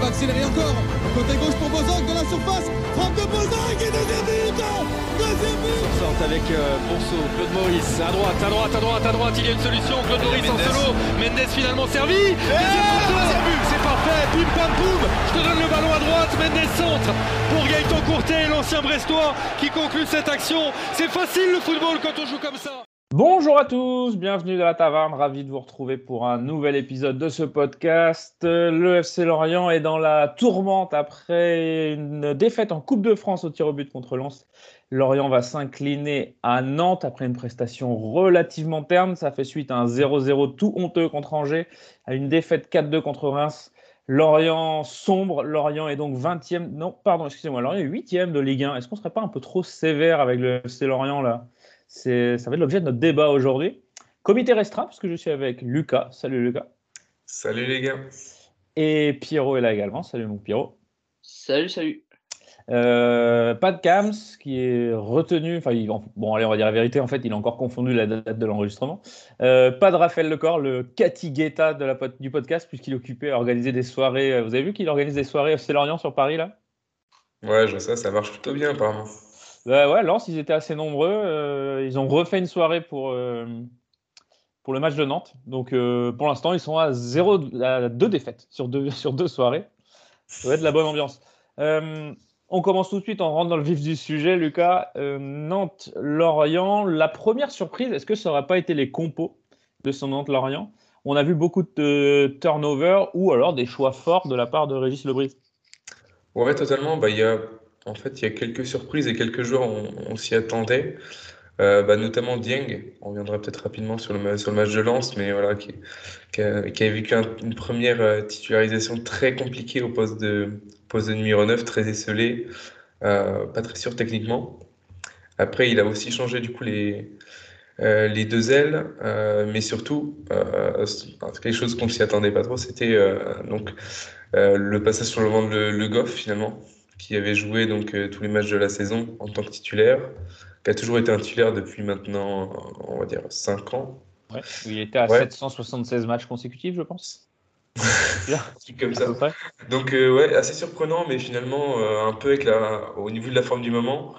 Va accélérer encore. Côté gauche pour Bozok de la surface. Frappe de Bozok et deuxième but Deuxième but. Sorte avec euh, Bonso, Claude Maurice, à droite, à droite, à droite, à droite, il y a une solution, Claude Maurice en solo, Mendes finalement servi, deuxième but, c'est parfait, pim pam poum, je te donne le ballon à droite, Mendes centre pour Gaëtan Courtet, l'ancien Brestois qui conclut cette action, c'est facile le football quand on joue comme ça. Bonjour à tous, bienvenue dans la taverne, ravi de vous retrouver pour un nouvel épisode de ce podcast. Le FC Lorient est dans la tourmente après une défaite en Coupe de France au tir au but contre Lens. Lorient va s'incliner à Nantes après une prestation relativement terne. Ça fait suite à un 0-0 tout honteux contre Angers, à une défaite 4-2 contre Reims. Lorient sombre, Lorient est donc 20e, non, pardon, excusez-moi, Lorient est 8e de Ligue 1. Est-ce qu'on serait pas un peu trop sévère avec le FC Lorient là? Ça va être l'objet de notre débat aujourd'hui. Comité restreint, puisque je suis avec Lucas. Salut Lucas. Salut les gars. Et Pierrot est là également. Salut mon Pierrot. Salut, salut. Euh, pas de Cams qui est retenu. Enfin, bon, allez, on va dire la vérité. En fait, il a encore confondu la date de l'enregistrement. Euh, pas de Raphaël Lecor, le Cathy Guetta de la, du podcast, puisqu'il est occupé à organiser des soirées. Vous avez vu qu'il organise des soirées FC Lorient sur Paris là? Ouais, je sais, ça marche plutôt bien apparemment. Bah ouais, Lens, ils étaient assez nombreux. Euh, ils ont refait une soirée pour, euh, pour le match de Nantes. Donc euh, pour l'instant, ils sont à, zéro, deux défaites sur deux, sur deux soirées. Ça va être de la bonne ambiance. on commence tout de suite, on rentre dans le vif du sujet, Lucas. Nantes-Lorient, la première surprise, est-ce que ça n'aurait pas été les compos de son Nantes-Lorient? On a vu beaucoup de turnover ou alors des choix forts de la part de Régis Lebris. Ouais, totalement. Bah, il y a en fait, il y a quelques surprises et quelques joueurs, on, s'y attendait. Euh, bah, notamment Dieng, on reviendra peut-être rapidement sur le, le match de Lens, mais voilà, qui, a, vécu une première euh, titularisation très compliquée au poste de, numéro 9, très esselé, euh, pas très sûr techniquement. Après, il a aussi changé du coup les, deux ailes, mais surtout, quelque chose qu'on s'y attendait pas trop, c'était donc le passage sur le vent de Le Goff finalement, qui avait joué donc euh, tous les matchs de la saison en tant que titulaire, qui a toujours été un titulaire depuis maintenant, on va dire, 5 ans. Ouais, il était à 776 matchs consécutifs, je pense. comme ça. Donc, euh, ouais, assez surprenant, mais finalement, euh, un peu avec la, au niveau de la forme du moment,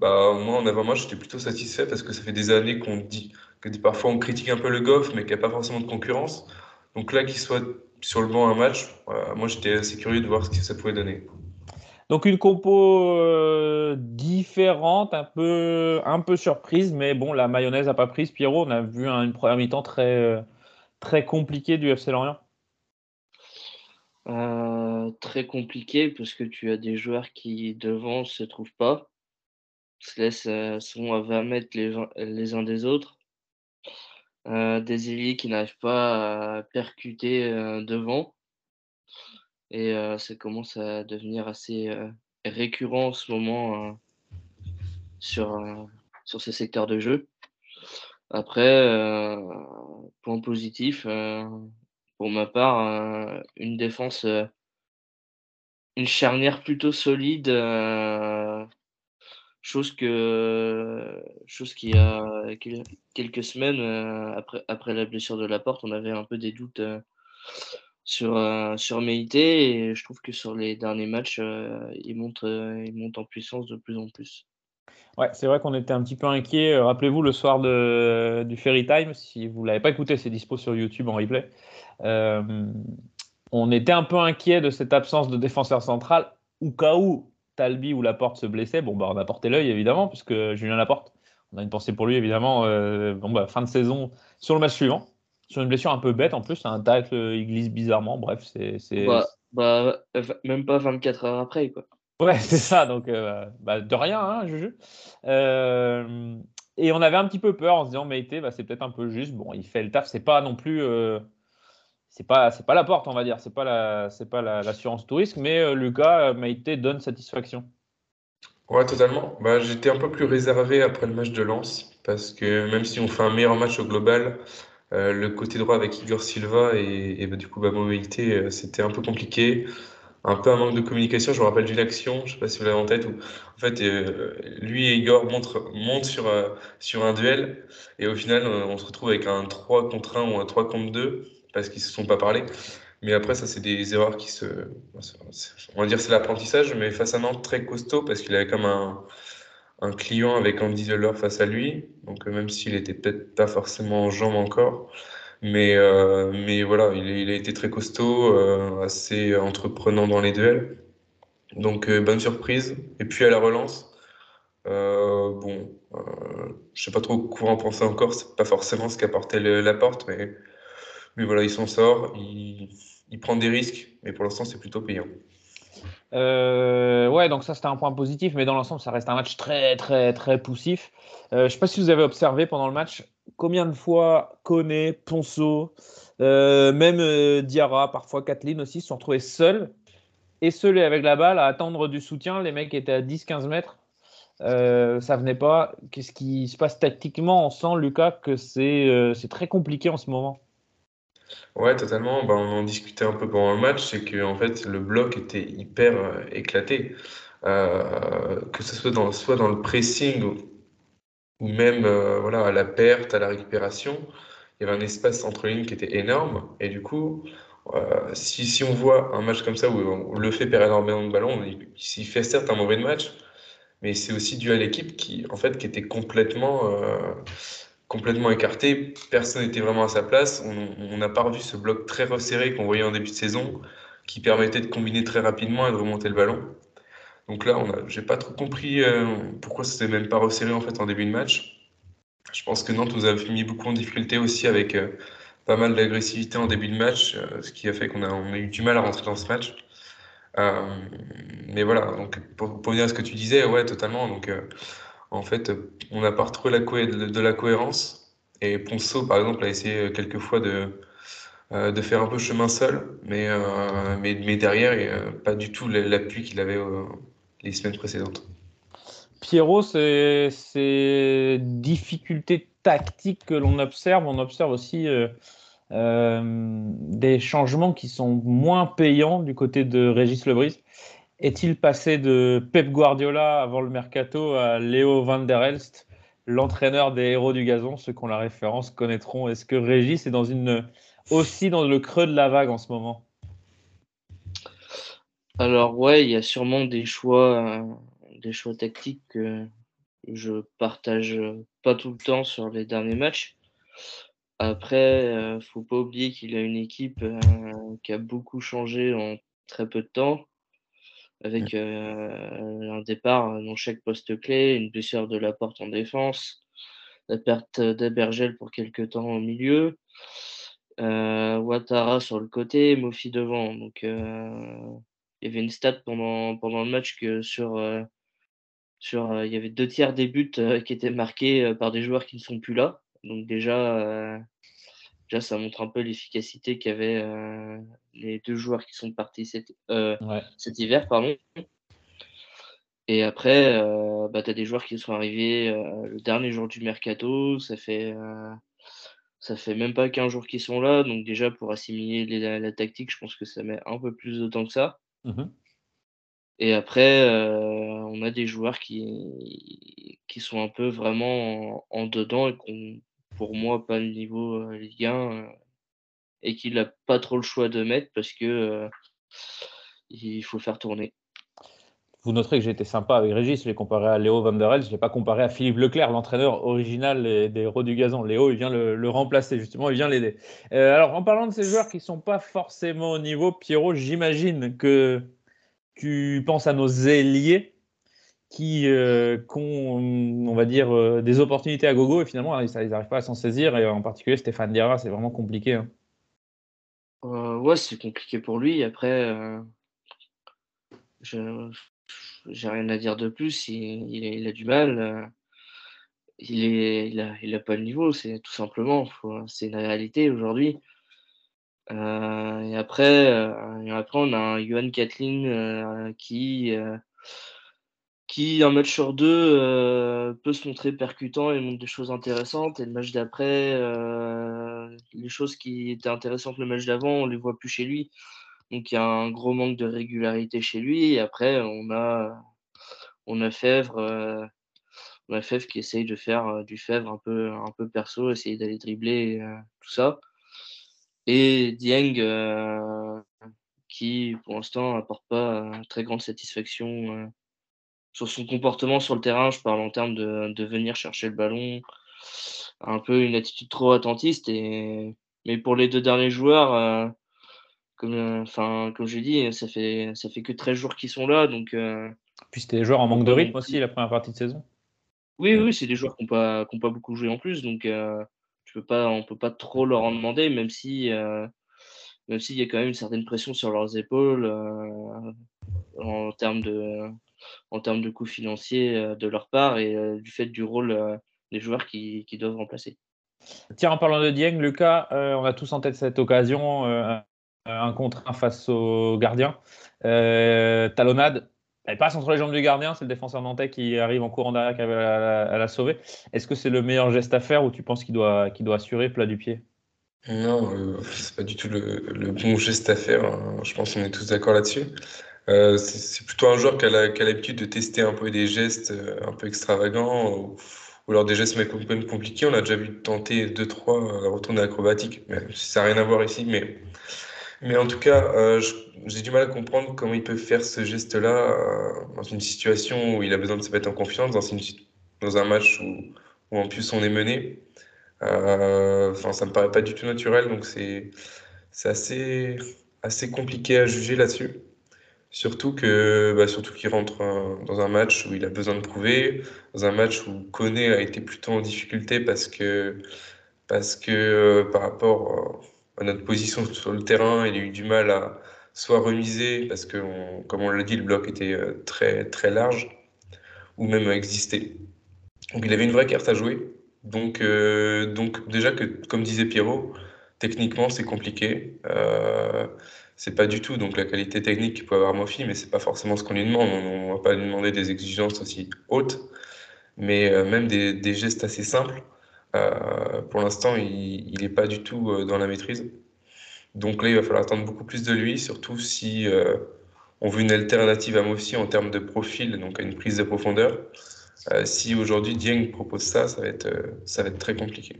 bah, moi, en avant-match, j'étais plutôt satisfait parce que ça fait des années qu'on dit que parfois on critique un peu le Goff, mais qu'il n'y a pas forcément de concurrence. Donc là, qu'il soit sur le banc un match, moi, j'étais assez curieux de voir ce que ça pouvait donner. Donc une compo euh, différente, un peu, un peu surprise, mais bon, la mayonnaise n'a pas prise. Pierrot, on a vu une première mi-temps très, euh, très compliquée du FC Lorient. Euh, très compliqué parce que tu as des joueurs qui devant se trouvent pas, se laissent sont à 20 mètres les, les uns des autres. des ailiers qui n'arrivent pas à percuter devant. Et ça commence à devenir assez récurrent en ce moment sur, sur ce secteur de jeu. Après, point positif, pour ma part, une défense, une charnière plutôt solide, chose que chose qui a quelques semaines après, après la blessure de la porte, on avait un peu des doutes sur, euh, sur Meïté et je trouve que sur les derniers matchs, euh, il, monte, euh, en puissance de plus en plus. Ouais, c'est vrai qu'on était un petit peu inquiet. Euh, Rappelez-vous le soir de, du Ferry Time, si vous ne l'avez pas écouté, c'est dispo sur YouTube en replay. Euh, on était un peu inquiet de cette absence de défenseur central, au cas où Talbi ou Laporte se blessait. Bon, bah, on a porté l'œil évidemment, puisque Julien Laporte, on a une pensée pour lui évidemment. Bon, bah, fin de saison sur le match suivant, sur une blessure un peu bête en plus, un tacle, il glisse bizarrement. Bref, c'est. Bah, bah, même pas 24 heures après, quoi. Ouais, c'est ça. Donc, euh, bah, de rien, hein, Juju. Euh, et on avait un petit peu peur en se disant, Meïté, bah, c'est peut-être un peu juste. Bon, il fait le taf. C'est pas non plus. Euh, c'est pas, c'est pas la porte, on va dire. C'est pas la, c'est pas l'assurance la, touriste, mais euh, Lucas Meïté donne satisfaction. Ouais, totalement. Bah, j'étais un peu plus réservé après le match de Lens parce que même si on fait un meilleur match au global, le côté droit avec Igor Silva et, bah, du coup bah, Meïté, c'était un peu compliqué un peu un manque de communication. Je me rappelle d'une action, je sais pas si vous l'avez en tête, en fait euh, lui et Igor montent, sur, euh, sur un duel et au final euh, on se retrouve avec un 3 contre 1 ou un 3 contre 2 parce qu'ils se sont pas parlé. Mais après ça c'est des erreurs qui se, on va dire c'est l'apprentissage, mais face à Nantes très costaud parce qu'il avait comme un, un client avec Andy Zeller face à lui, donc même s'il était peut-être pas forcément en jambes encore. Mais, euh, mais voilà, il, a été très costaud, euh, assez entreprenant dans les duels. Donc, euh, bonne surprise. Et puis à la relance, bon, je sais pas trop quoi en penser encore. C'est pas forcément ce qu'apportait la porte, mais, mais voilà, il s'en sort. Il, prend des risques, mais pour l'instant, c'est plutôt payant. Euh, ouais, donc ça c'était un point positif, mais dans l'ensemble, ça reste un match très, très, très poussif. Euh, je ne sais pas si vous avez observé pendant le match combien de fois Koné, Ponceau, euh, même euh, Diarra, parfois Kathleen aussi, se sont retrouvés seuls et seuls avec la balle à attendre du soutien. Les mecs étaient à 10-15 mètres. Euh, ça venait pas. Qu'est-ce qui se passe tactiquement? On sent, Lucas, que c'est très compliqué en ce moment. Ouais, totalement. Ben, on en discutait un peu pendant le match, c'est que en fait, le bloc était hyper éclaté. que ce soit dans, soit dans le pressing ou même euh, voilà, à la perte, à la récupération, il y avait un espace entre lignes qui était énorme. Et du coup, euh, si, on voit un match comme ça où, le fait perd énormément de ballons, il, fait certes un mauvais match, mais c'est aussi dû à l'équipe qui, en fait, qui était complètement, euh, complètement écartée. Personne n'était vraiment à sa place. On n'a pas revu ce bloc très resserré qu'on voyait en début de saison, qui permettait de combiner très rapidement et de remonter le ballon. Donc là, j'ai pas trop compris euh, pourquoi c'était même pas resserré en fait en début de match. Je pense que Nantes nous a mis beaucoup en difficulté aussi avec euh, pas mal d'agressivité en début de match, euh, ce qui a fait qu'on a, eu du mal à rentrer dans ce match. mais voilà, donc pour, pour, venir à ce que tu disais, ouais, totalement. Donc en fait, on n'a pas retrouvé la de, la cohérence. Et Ponceau, par exemple, a essayé quelques fois de, de faire un peu chemin seul, mais, mais, derrière, pas du tout l'appui qu'il avait les semaines précédentes. Pierrot, ces, difficultés tactiques que l'on observe, on observe aussi euh, euh, des changements qui sont moins payants du côté de Régis Lebris. Est-il passé de Pep Guardiola avant le mercato à Léo Van der Elst, l'entraîneur des héros du gazon Ceux qui ont la référence connaîtront. Est-ce que Régis est aussi dans le creux de la vague en ce moment? Alors ouais, il y a sûrement des choix, euh, des choix tactiques que je partage pas tout le temps sur les derniers matchs. Après, euh, faut pas oublier qu'il a une équipe euh, qui a beaucoup changé en très peu de temps, avec un départ dans chaque poste clé, une blessure de la porte en défense, la perte d'Abergel pour quelques temps au milieu, Ouattara sur le côté, Mofi devant. Donc il y avait une stat pendant, pendant le match que sur, euh, sur euh, il y avait deux tiers des buts euh, qui étaient marqués par des joueurs qui ne sont plus là. Donc déjà, déjà ça montre un peu l'efficacité qu'avaient les deux joueurs qui sont partis cet, cet hiver. Pardon. Et après, bah, tu as des joueurs qui sont arrivés le dernier jour du mercato. Ça fait, ça fait même pas 15 jours qu'ils sont là. Donc déjà, pour assimiler la, tactique, je pense que ça met un peu plus de temps que ça. Mmh et après, euh, on a des joueurs qui, qui sont un peu vraiment en, dedans et qui n'ont, pour moi, pas le niveau euh, Ligue 1 euh, et qu'il n'a pas trop le choix de mettre parce que il faut faire tourner. Vous noterez que j'ai été sympa avec Régis, je l'ai comparé à Léo Van der Helst, je ne l'ai pas comparé à Philippe Leclerc, l'entraîneur original des héros du gazon. Léo, il vient le, remplacer, justement, il vient l'aider. alors, en parlant de ces joueurs qui ne sont pas forcément au niveau, Pierrot, j'imagine que tu penses à nos ailiers qui, euh, ont, on va dire, euh, des opportunités à gogo et finalement, ils n'arrivent pas à s'en saisir. Et en particulier, Stéphane Diarra, c'est vraiment compliqué. Hein. Euh, ouais, c'est compliqué pour lui. Après, je j'ai rien à dire de plus. Il, il, a, du mal. il, est, il, a, il a pas le niveau, c'est tout simplement. C'est une réalité aujourd'hui. et après, et après, on a un Johan Kathleen qui qui, un match sur deux, euh, peut se montrer percutant et montre des choses intéressantes. Et le match d'après, euh, les choses qui étaient intéressantes le match d'avant, on les voit plus chez lui. Donc il y a un gros manque de régularité chez lui. Et après, on a, on a Fèvre, euh, qui essaye de faire du Fèvre un peu, un peu perso, essayer d'aller dribbler tout ça. Et Dieng, qui pour l'instant n'apporte pas très grande satisfaction sur son comportement sur le terrain, je parle en termes de, venir chercher le ballon, un peu une attitude trop attentiste. Et... Mais pour les deux derniers joueurs, euh, comme, enfin, comme j'ai dit, ça fait, ça fait que 13 jours qu'ils sont là. Donc, euh, Puis c'était des joueurs en manque de rythme aussi la première partie de saison. Oui, oui, c'est des joueurs qui n'ont pas, pas beaucoup joué en plus. Donc euh, je peux pas, on ne peut pas trop leur en demander, même si même s'il y a quand même une certaine pression sur leurs épaules en termes de, en termes de coûts financiers euh, de leur part et euh, du fait du rôle euh, des joueurs qui, doivent remplacer. Tiens, en parlant de Dieng, Lucas, on a tous en tête cette occasion, un contre un face au gardien. talonnade, elle passe entre les jambes du gardien, c'est le défenseur nantais qui arrive en courant derrière qui arrive à la, sauver. Est-ce que c'est le meilleur geste à faire ou tu penses qu'il doit, doit assurer plat du pied? Non, c'est pas du tout le, bon geste à faire. Hein. Je pense qu'on est tous d'accord là-dessus. Euh, c'est plutôt un joueur qui a l'habitude de tester un peu des gestes euh, un peu extravagants ou, alors des gestes peu compliqués. On a déjà vu tenter deux trois euh, retourner acrobatique, mais ça n'a rien à voir ici. Mais, mais en tout cas, j'ai du mal à comprendre comment il peut faire ce geste-là dans une situation où il a besoin de se mettre en confiance, dans, un match où, où, en plus on est mené. Enfin, ça me paraît pas du tout naturel, donc c'est assez, assez compliqué à juger là-dessus. Surtout que, bah, surtout qu'il rentre euh, dans un match où il a besoin de prouver, dans un match où Koné a été plutôt en difficulté parce que, parce que euh, par rapport euh, à notre position sur le terrain, il a eu du mal à soit remiser parce que, comme on l'a dit, le bloc était très très large ou même exister. Donc il avait une vraie carte à jouer. Donc, donc déjà que, comme disait Pierrot, techniquement c'est compliqué c'est pas du tout donc la qualité technique qu'il peut avoir Mofi, mais c'est pas forcément ce qu'on lui demande. On, ne va pas lui demander des exigences aussi hautes, mais euh, même des, gestes assez simples. Euh, pour l'instant, il n'est pas du tout euh, dans la maîtrise. Donc là, il va falloir attendre beaucoup plus de lui, surtout si on veut une alternative à Mofi en termes de profil, donc à une prise de profondeur. si aujourd'hui Dieng propose ça, ça va être, ça va être très compliqué.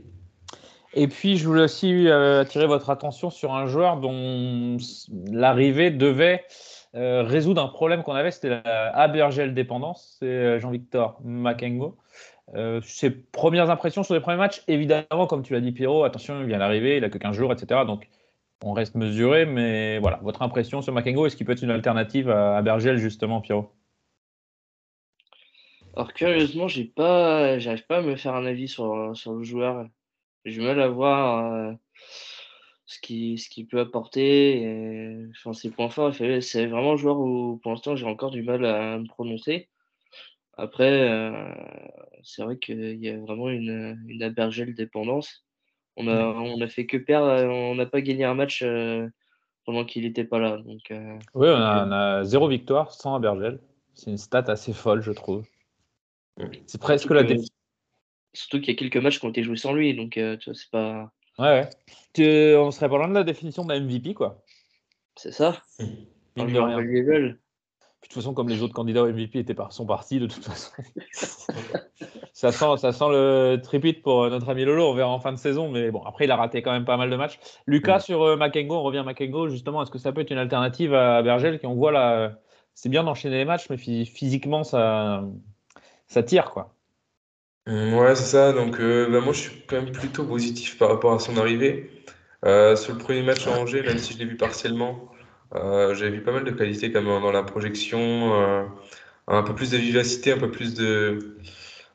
Et puis, je voulais aussi euh, attirer votre attention sur un joueur dont l'arrivée devait euh, résoudre un problème qu'on avait, c'était la Abergel dépendance, c'est euh, Jean-Victor Makengo. ses premières impressions sur les premiers matchs, évidemment, comme tu l'as dit, Pierrot, attention, il vient d'arriver, il a que 15 jours, etc. Donc, on reste mesuré, mais voilà, votre impression sur Makengo, est-ce qu'il peut être une alternative à Abergel, justement, Pierrot? Alors, curieusement, j'ai pas, pas à me faire un avis sur, sur le joueur. J'ai du mal à voir euh, ce qu'il ce qui peut apporter, et, enfin, ses points forts. C'est vraiment un joueur où, pour l'instant, j'ai encore du mal à me prononcer. Après, euh, c'est vrai qu'il y a vraiment une, une abergelle dépendance. On a, on a fait que perdre, on n'a pas gagné un match euh, pendant qu'il n'était pas là. Donc, oui, on a, zéro victoire sans Abergel. C'est une stat assez folle, je trouve. C'est presque la, Surtout qu'il y a quelques matchs qui ont été joués sans lui, donc euh, tu vois, c'est pas. Ouais, ouais. Tu, on serait pas loin de la définition de la MVP, quoi. C'est ça. Mmh. de toute façon, comme les autres candidats au MVP étaient par, sont partis, de toute façon. ça, sent, ça sent le tripit pour notre ami Lolo. On verra en fin de saison. Mais bon, après, il a raté quand même pas mal de matchs. Lucas, sur euh, Makengo, on revient à Makengo. Justement, est-ce que ça peut être une alternative à Bergel qui on voit là C'est bien d'enchaîner les matchs, mais physiquement, ça, ça tire quoi. Ouais, c'est ça. Donc, euh, bah, moi, je suis quand même plutôt positif par rapport à son arrivée. Euh, sur le premier match à Angers, même si je l'ai vu partiellement, euh, j'avais vu pas mal de qualité quand dans la projection, un peu plus de vivacité, un peu plus de,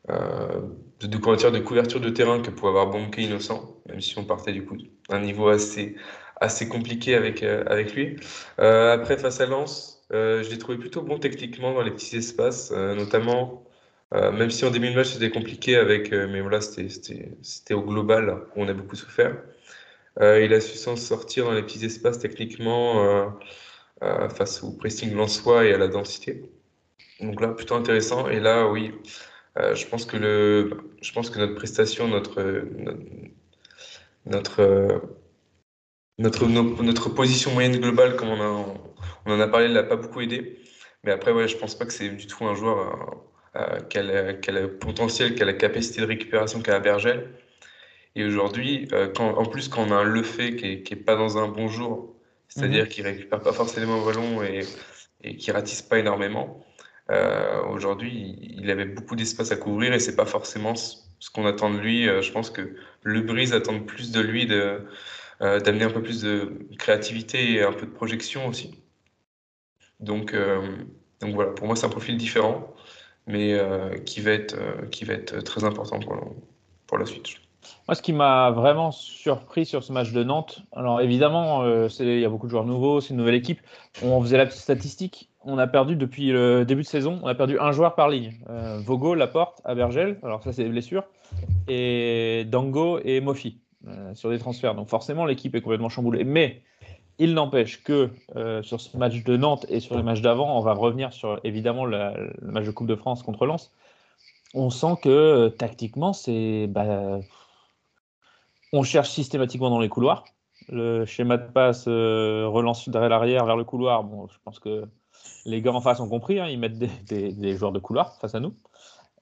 de, de, de couverture de terrain que pouvait avoir Bonke Innocent, même si on partait du coup d'un niveau assez, assez compliqué avec, avec lui. après, face à Lens, je l'ai trouvé plutôt bon techniquement dans les petits espaces, notamment euh, même si en début de match c'était compliqué avec, euh, mais voilà, c'était au global où on a beaucoup souffert. Euh, il a su s'en sortir dans les petits espaces techniquement face au pressing lensois et à la densité. Donc là, plutôt intéressant. Et là, oui, je pense que le, je pense que notre prestation, notre, notre, notre, notre, position moyenne globale, comme on, a, on en a parlé, l'a pas beaucoup aidé. Mais après, ouais, je pense pas que c'est du tout un joueur euh, quel, a le potentiel, quelle capacité de récupération qu'a Bergel. Et aujourd'hui, euh, en plus, quand on a un Lefebvre qui n'est qui est pas dans un bon jour, c'est-à-dire qu'il mhm. qu'il récupère pas forcément le ballon et, et qui ratisse pas énormément, euh, aujourd'hui, il avait beaucoup d'espace à couvrir et c'est pas forcément ce qu'on attend de lui. je pense que le Brise attend plus de lui de, d'amener un peu plus de créativité et un peu de projection aussi. Donc, donc voilà, pour moi, c'est un profil différent mais euh, qui, va être, euh, qui va être très important pour, la suite. Moi, ce qui m'a vraiment surpris sur ce match de Nantes, alors évidemment, euh, il y a beaucoup de joueurs nouveaux, c'est une nouvelle équipe. On faisait la petite statistique. On a perdu depuis le début de saison, on a perdu un joueur par ligne. Euh, Vogo, Laporte, Abergel, alors ça c'est blessure, et Dango et Mofi sur des transferts. Donc forcément, l'équipe est complètement chamboulée. Mais il n'empêche que euh, sur ce match de Nantes et sur les matchs d'avant, on va revenir sur évidemment le match de Coupe de France contre Lens. On sent que euh, tactiquement, c'est bah, on cherche systématiquement dans les couloirs. Le schéma de passe euh, relance derrière l'arrière vers le couloir. Bon, je pense que les gars en face ont compris. Hein, ils mettent des, joueurs de couloir face à nous.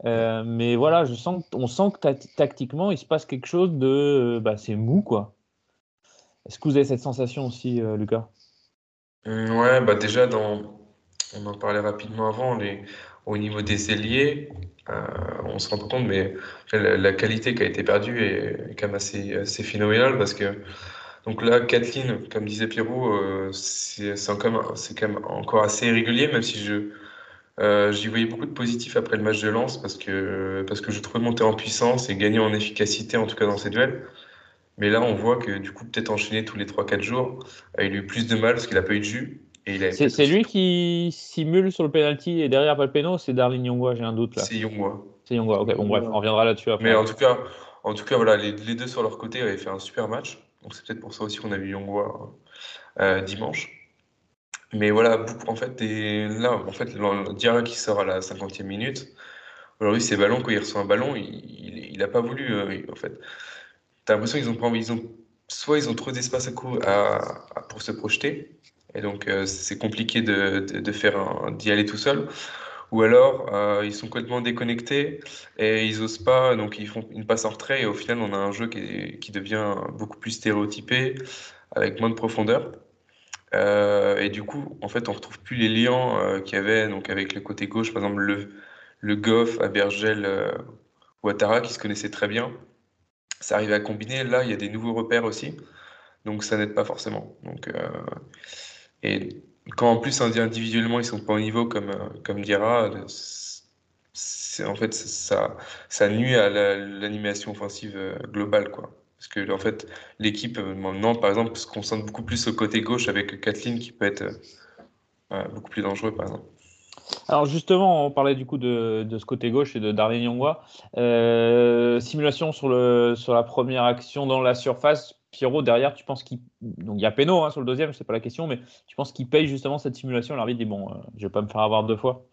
mais voilà, je sens, on sent que tactiquement, il se passe quelque chose de, bah, c'est mou quoi. Est-ce que vous avez cette sensation aussi, euh, Lucas? Mmh, Ouais, bah déjà, dans... on en parlait rapidement avant, au niveau des ailiers, euh, on se rend compte, mais la, qualité qui a été perdue est quand même assez, phénoménale parce que donc là, Kathleen, comme disait Pierrot, euh, c'est quand, même encore assez irrégulier, même si je j'y voyais beaucoup de positifs après le match de Lens parce que, parce que je trouvais monter en puissance et gagner en efficacité, en tout cas dans ces duels. Mais là, on voit que du coup, peut-être enchaîner tous les 3-4 jours, euh, il a eu plus de mal parce qu'il n'a pas eu de jus. C'est lui qui simule sur le penalty et derrière pas le péno, c'est Darlene Yongwa, j'ai un doute là. C'est Yongwa. C'est Yongwa, ok, bon bref, on reviendra là-dessus après. Mais en tout cas, en tout cas voilà, les, deux sur leur côté avaient fait un super match. Donc c'est peut-être pour ça aussi qu'on a vu Yongwa euh, dimanche. Mais voilà, en fait, et là, en fait, Diarra qui sort à la 50e minute, aujourd'hui, ces ballons, quand il reçoit un ballon, il n'a pas voulu, euh, en fait t'as l'impression qu'ils ont pas envie, ils ont, soit ils ont trop d'espace à, à, pour se projeter, et donc euh, c'est compliqué de, de, faire d'y aller tout seul, ou alors euh, ils sont complètement déconnectés et ils osent pas, donc ils font une passe en retrait, et au final on a un jeu qui, qui devient beaucoup plus stéréotypé, avec moins de profondeur. Euh, et du coup, en fait, on retrouve plus les liens qu'il y avait donc avec le côté gauche, par exemple le, le Goff, Abergel, Ouattara, qui se connaissaient très bien ça arrive à combiner. Là, il y a des nouveaux repères aussi, donc ça n'aide pas forcément. Donc, euh, et quand en plus individuellement ils sont pas au niveau comme euh, comme en fait ça ça nuit à l'animation offensive euh, globale quoi. Parce que en fait l'équipe maintenant par exemple se concentre beaucoup plus au côté gauche avec Kathleen qui peut être beaucoup plus dangereux par exemple. Alors justement, on parlait du coup de, ce côté gauche et de Darlene Yongwa. Euh, simulation sur, le, sur la première action dans la surface. Pierrot, derrière, tu penses qu'il. Donc il y a Péno hein, sur le deuxième, c'est pas la question, mais tu penses qu'il paye justement cette simulation L'arbitre? Dit bon, euh, je vais pas me faire avoir deux fois.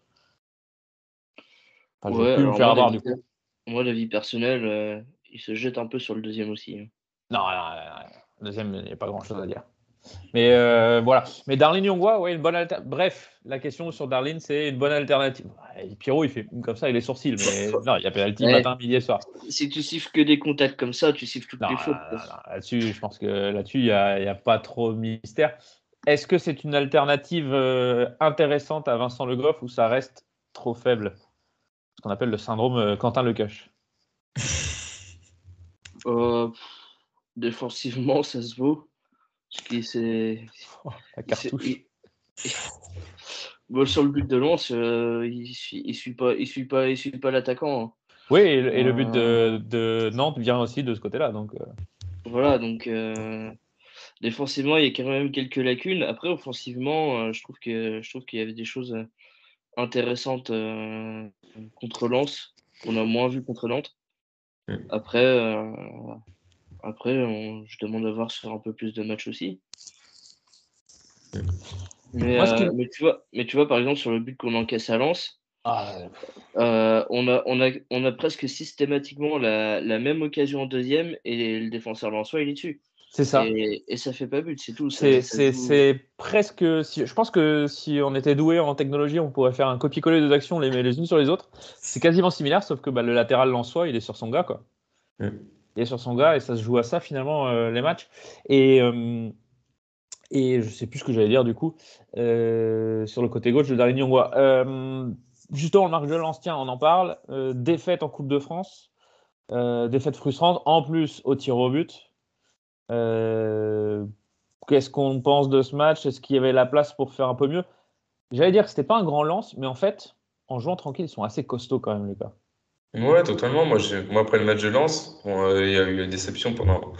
Enfin, je vais plus me faire avoir du coup. Moi, la vie personnelle, euh, il se jette un peu sur le deuxième aussi. Hein. Non, non, non, le deuxième, il n'y a pas grand chose à dire. Mais euh, voilà. Mais Darlene Yongwa, ouais, une bonne alternative. Bref, la question sur Darlene, c'est une bonne alternative. Ouais, Pierrot, il fait comme ça, il est sourcils, mais non, il y a penalty Ouais. matin, midi et soir. Si tu siffles que des contacts comme ça, tu siffles toutes Non, les fautes. Là-dessus, je pense que là-dessus, il n'y a, il y a pas trop de mystère. Est-ce que c'est une alternative euh, intéressante à Vincent Le Goff ou ça reste trop faible? Ce qu'on appelle le syndrome euh, Quentin Lecoche. Euh, défensivement, ça se vaut. Qu'il s'est. La cartouche. il- Bon, sur le but de Lens, euh, il suit, il suit pas, il suit pas, il suit pas l'attaquant. hein. Oui, et, le- et le but Euh. de, de Nantes vient aussi de ce côté-là. Donc, euh, Voilà, donc euh, défensivement, il y a quand même quelques lacunes. Après, offensivement, euh, je trouve que je trouve qu'il y avait des choses intéressantes euh, contre Lens qu'on a moins vu contre Nantes. Après, euh, après, on- je demande à voir sur un peu plus de matchs aussi. Mais, Moi, euh, mais tu vois, mais tu vois, par exemple, sur le but qu'on encaisse à Lens, ah, euh, on, a, on, a, on a presque systématiquement la, la même occasion en deuxième et le défenseur lensois, il est dessus. c'est ça. Et, et ça fait pas but, c'est tout. C'est- presque. si- je pense que si on était doué en technologie, on pourrait faire un copier-coller des actions les, les unes sur les autres. C'est quasiment similaire, sauf que bah, le latéral soi, il est sur son gars. Quoi. Mm. Il sur son gars et ça se joue à ça finalement euh, les matchs. Et, euh, et je sais plus ce que j'allais dire du coup euh, sur le côté gauche de Darlene Yongwa. Euh, justement, le match de Lens, tiens, on en parle. Défaite en Coupe de France. Défaite frustrante. En plus, au tir au but. Qu'est-ce qu'on pense de ce match? Est-ce qu'il y avait la place pour faire un peu mieux? J'allais dire que c'était pas un grand lance, mais en fait, en jouant tranquille, ils sont assez costauds quand même, les gars. Ouais, totalement. Moi, j'ai- moi après le match de Lens, bon, euh, il y a eu une déception pendant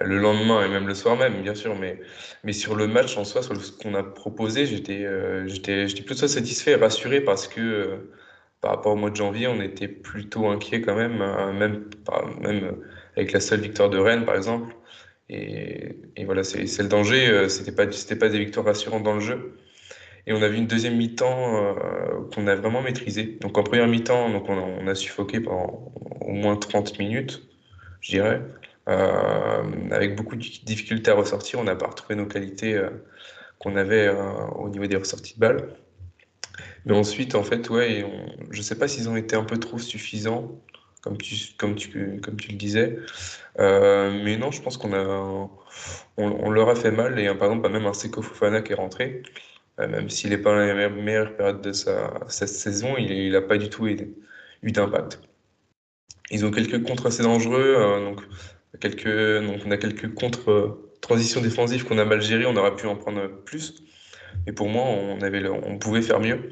le lendemain et même le soir même, bien sûr. Mais, mais sur le match en soi, sur ce qu'on a proposé, j'étais euh, j'étais, j'étais plutôt satisfait et rassuré parce que euh, par rapport au mois de janvier, on était plutôt inquiet quand même, euh, même, même avec la seule victoire de Rennes, par exemple. Et, et voilà, c'est c'est le danger. euh, C'était pas, c'était pas des victoires rassurantes dans le jeu. Et on a vu une deuxième mi-temps euh, qu'on a vraiment maîtrisée. Donc en première mi-temps, on a, on suffoqué pendant au moins 30 minutes, je dirais, Euh, avec beaucoup de difficultés à ressortir. On n'a pas retrouvé nos qualités euh, qu'on avait au niveau des ressorties de balles. Mais ensuite, en fait, ouais, je ne sais pas s'ils ont été un peu trop suffisants, comme tu, comme tu, comme tu le disais. Mais non, je pense qu'on on, leur a fait mal. Et par exemple, même un Seko Fofana qui est rentré, même s'il n'est pas dans la meilleure, période de sa, sa saison, il n'a pas du tout eu, d'impact. Ils ont quelques contres assez dangereux, euh, donc, quelques, donc on a quelques contre-transitions défensives qu'on a mal gérées, on aurait pu en prendre plus. Mais pour moi, on, avait on pouvait faire mieux.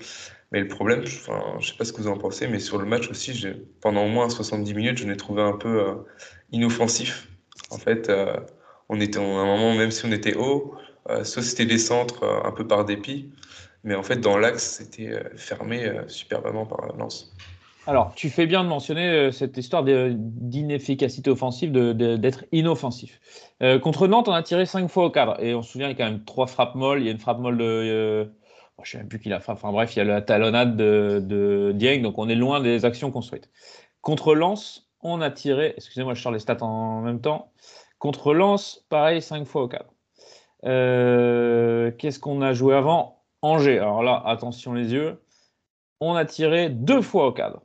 Mais le problème, je, je sais pas ce que vous en pensez, mais sur le match aussi, pendant au moins 70 minutes, je l'ai trouvé un peu euh, inoffensif. En fait, euh, on était à un moment, même si on était haut, euh, soit c'était des centres euh, un peu par dépit, mais en fait, dans l'axe, c'était euh, fermé superbement par Lens. Alors, tu fais bien de mentionner cette histoire d'inefficacité offensive, d'être inoffensif. Contre Nantes, on a tiré cinq fois au cadre. Et on se souvient, il y a quand même trois frappes molles. Il y a une frappe molle de. je ne sais même plus qui la frappe. Enfin bref, il y a la talonnade de, de Dieng. Donc on est loin des actions construites. Contre Lens, on a tiré. Excusez-moi, je sors les stats en même temps. Contre Lens, pareil, cinq fois au cadre. Euh, Qu'est-ce qu'on a joué avant? Angers. Alors là, attention les yeux. On a tiré deux fois au cadre.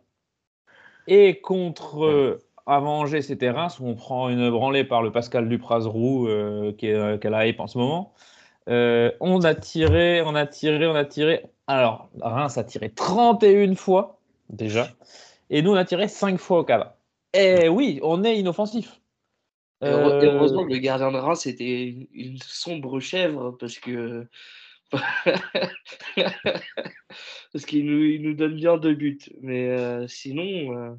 Et contre euh, avant Angers, c'était Reims, où on prend une branlée par le Pascal Dupraz-Roux, euh, qui, est, qui a la hype en ce moment. On a tiré, on a tiré, on a tiré. Alors, Reims a tiré 31 fois, déjà. Et nous, on a tiré 5 fois au cadre. Et oui, on est inoffensif. Et heure- et Euh, heureusement que le gardien de Reims était une, une sombre chèvre parce que parce qu'il nous, il nous donne bien deux buts. Mais euh, sinon, euh,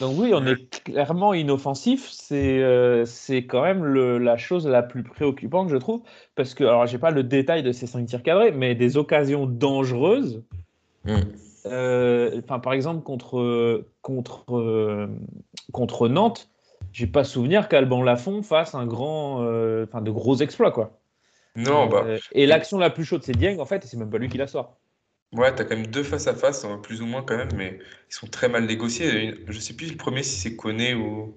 Donc oui, on est clairement inoffensif. C'est euh, c'est quand même le- la chose la plus préoccupante, je trouve, parce que alors j'ai pas le détail de ces cinq tirs cadrés, mais des occasions dangereuses. Enfin, par exemple contre contre euh, contre Nantes, j'ai pas souvenir qu'Alban Lafont fasse un grand, euh, enfin de gros exploits quoi. Non, bah, Euh, et l'action la plus chaude, c'est Dieng en fait, et c'est même pas lui qui la sort. ouais, t'as quand même deux face à face, hein, plus ou moins quand même, mais ils sont très mal négociés. Je sais plus le premier si c'est Koné ou,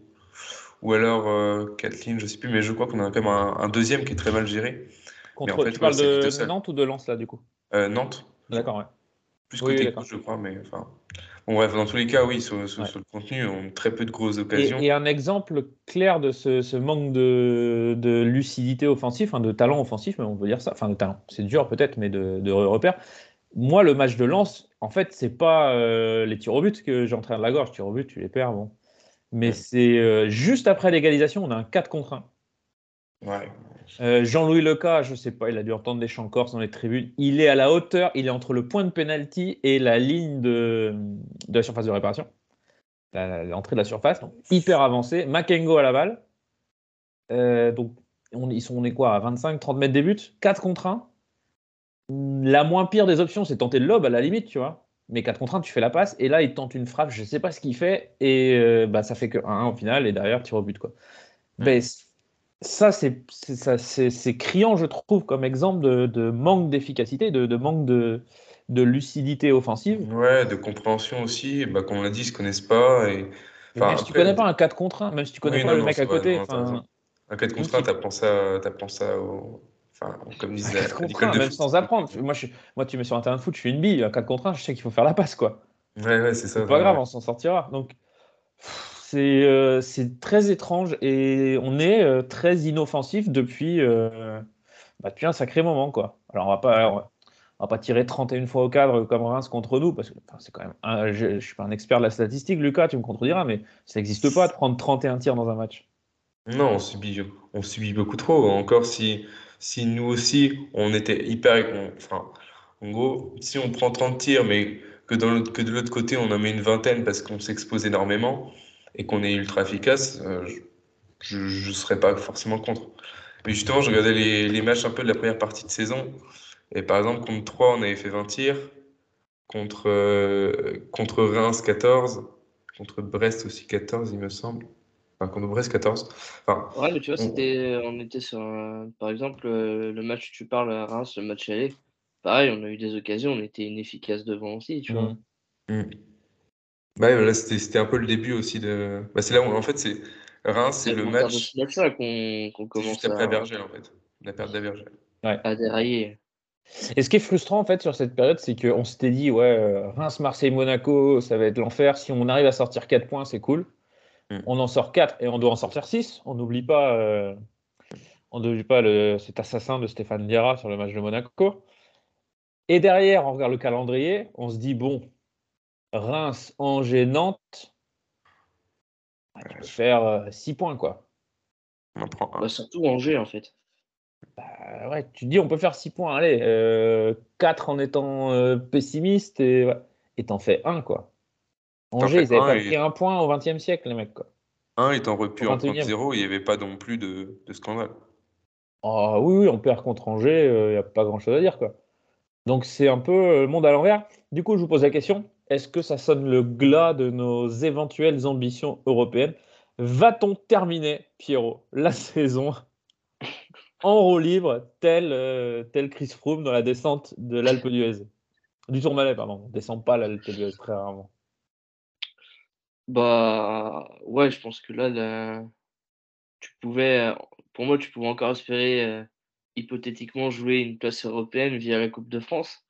ou alors euh, Kathleen, je sais plus, mais je crois qu'on a quand même un, un deuxième qui est très mal géré. Mais en Contre, fait, tu ouais, parles de. Nantes ou de Lens là du coup? Euh, Nantes, D'accord, ouais. plus Oui, côté gauche, je crois, mais enfin. Bref, dans tous les cas, oui, sur, sur- Ouais. sur le contenu, on a très peu de grosses Et, occasions. et un exemple clair de ce, ce manque de, de lucidité offensive, enfin de talent offensif, mais on peut dire ça, enfin de talent, c'est dur peut-être, mais de, de repère. Moi, le match de Lens, en fait, c'est pas euh, les tirs au but que j'entraîne de la gorge. Tirs au but, tu les perds, bon. Mais c'est euh, juste après l'égalisation, on a un 4 contre 1. Ouais. Euh, Jean-Louis Leca, je sais pas, il a dû entendre des chants corses dans les tribunes. Il est à la hauteur, il est entre le point de pénalty et la ligne de, de la surface de réparation. L'entrée de la surface, donc hyper avancé. Makengo à la balle. Euh, donc, on, ils sont, on est quoi, à 25-30 mètres des buts 4 contre 1. La moins pire des options, c'est tenter le lob à la limite, tu vois. Mais 4 contre 1, tu fais la passe. Et là, il tente une frappe, je sais pas ce qu'il fait. Et euh, bah, ça fait que 1-1 au final. Et derrière, tir au but, quoi. C- ça, c'est criant, je trouve, comme exemple de, de manque d'efficacité, de, de manque de, de lucidité offensive. Ouais, de compréhension aussi, bah, comme on l'a dit, ils se connaissent pas. Et... Enfin, même si tu après, connais pas un 4 contre 1, même si tu connais Oui, pas non, le non, mec à côté, non, enfin, raison. Un 4 contre même 1, t'apprends ça, t'apprends ça au... Enfin, comme à 4 à contre l'école 1, de même foot. sans apprendre. Moi, je, moi, tu mets sur un terrain de foot, je suis une bille. Un 4 contre 1, je sais qu'il faut faire la passe, quoi. Ouais, ouais, c'est ça. C'est pas ouais, grave, ouais. on s'en sortira. Donc, c'est euh, c'est très étrange et on est euh, très inoffensif depuis, euh, bah, depuis un sacré moment, quoi. Alors, on va pas, on va, pas tirer 31 fois au cadre comme Reims contre nous, parce que c'est quand même. je, je suis pas un expert de la statistique, Lucas, tu me contrediras, mais ça n'existe pas de prendre 31 tirs dans un match. Non, on subit, on subit beaucoup trop. Encore si, si nous aussi, on était hyper. enfin, en gros, si on prend 30 tirs, mais que de l'autre côté, on en met une vingtaine parce qu'on s'expose énormément et qu'on est ultra efficace, euh, je ne serais pas forcément contre. Mais justement, je regardais les, les matchs un peu de la première partie de saison. Et par exemple, contre 3, on avait fait 20 tirs. Contre, euh, contre Reims, 14. Contre Brest aussi, 14, il me semble. Enfin, contre Brest, 14. Enfin, Ouais, mais tu vois, on- c'était, on était sur, par exemple, euh, le match tu parles à Reims, le match aller. Pareil, on a eu des occasions, on était inefficace devant aussi, tu vois. Mm. Ouais, là, c'était c'était un peu le début aussi de. Bah, c'est là où, en fait, c'est Reims, c'est C'est le match. ce match-là qu'on qu'on C'est commence juste après à, Berger, en fait. La perte d'Abergel. à dérailler. Et ce qui est frustrant en fait sur cette période, c'est qu'on s'était dit, ouais, euh, Reims, Marseille, Monaco, ça va être l'enfer. Si on arrive à sortir 4 points, c'est cool. Mm. On en sort 4 et on doit en sortir 6. On n'oublie pas, euh, on n'oublie pas le, cet assassin de Stéphane Diarra sur le match de Monaco. Et derrière, on regarde le calendrier, on se dit, bon, Reims, Angers, Nantes, tu peux faire 6 points, quoi. On en prend un. Bah, surtout Angers, en fait. Euh, ouais, tu te dis on peut faire 6 points, allez, 4 en étant euh, pessimiste et ouais. et t'en fais un quoi. T'en Angers, ils avaient un pas et- pris un point au XXe siècle, les mecs quoi. Un étant repu en 21e. 30-0, il n'y avait pas non plus de, de scandale. Ah oui, oui, on perd contre Angers, il n'y a pas grand chose à dire quoi. Donc c'est un peu euh, le monde à l'envers. Du coup, je vous pose la question est-ce que ça sonne le glas de nos éventuelles ambitions européennes? Va-t-on terminer, Pierrot, la saison en roue libre, tel, euh, tel Chris Froome dans la descente de l'Alpe d'Huez? Du Tourmalet, pardon. On descend pas l'Alpe d'Huez très rarement. Bah, ouais, je pense que là, tu pouvais, pour moi, tu pouvais encore espérer euh, hypothétiquement jouer une place européenne via la Coupe de France.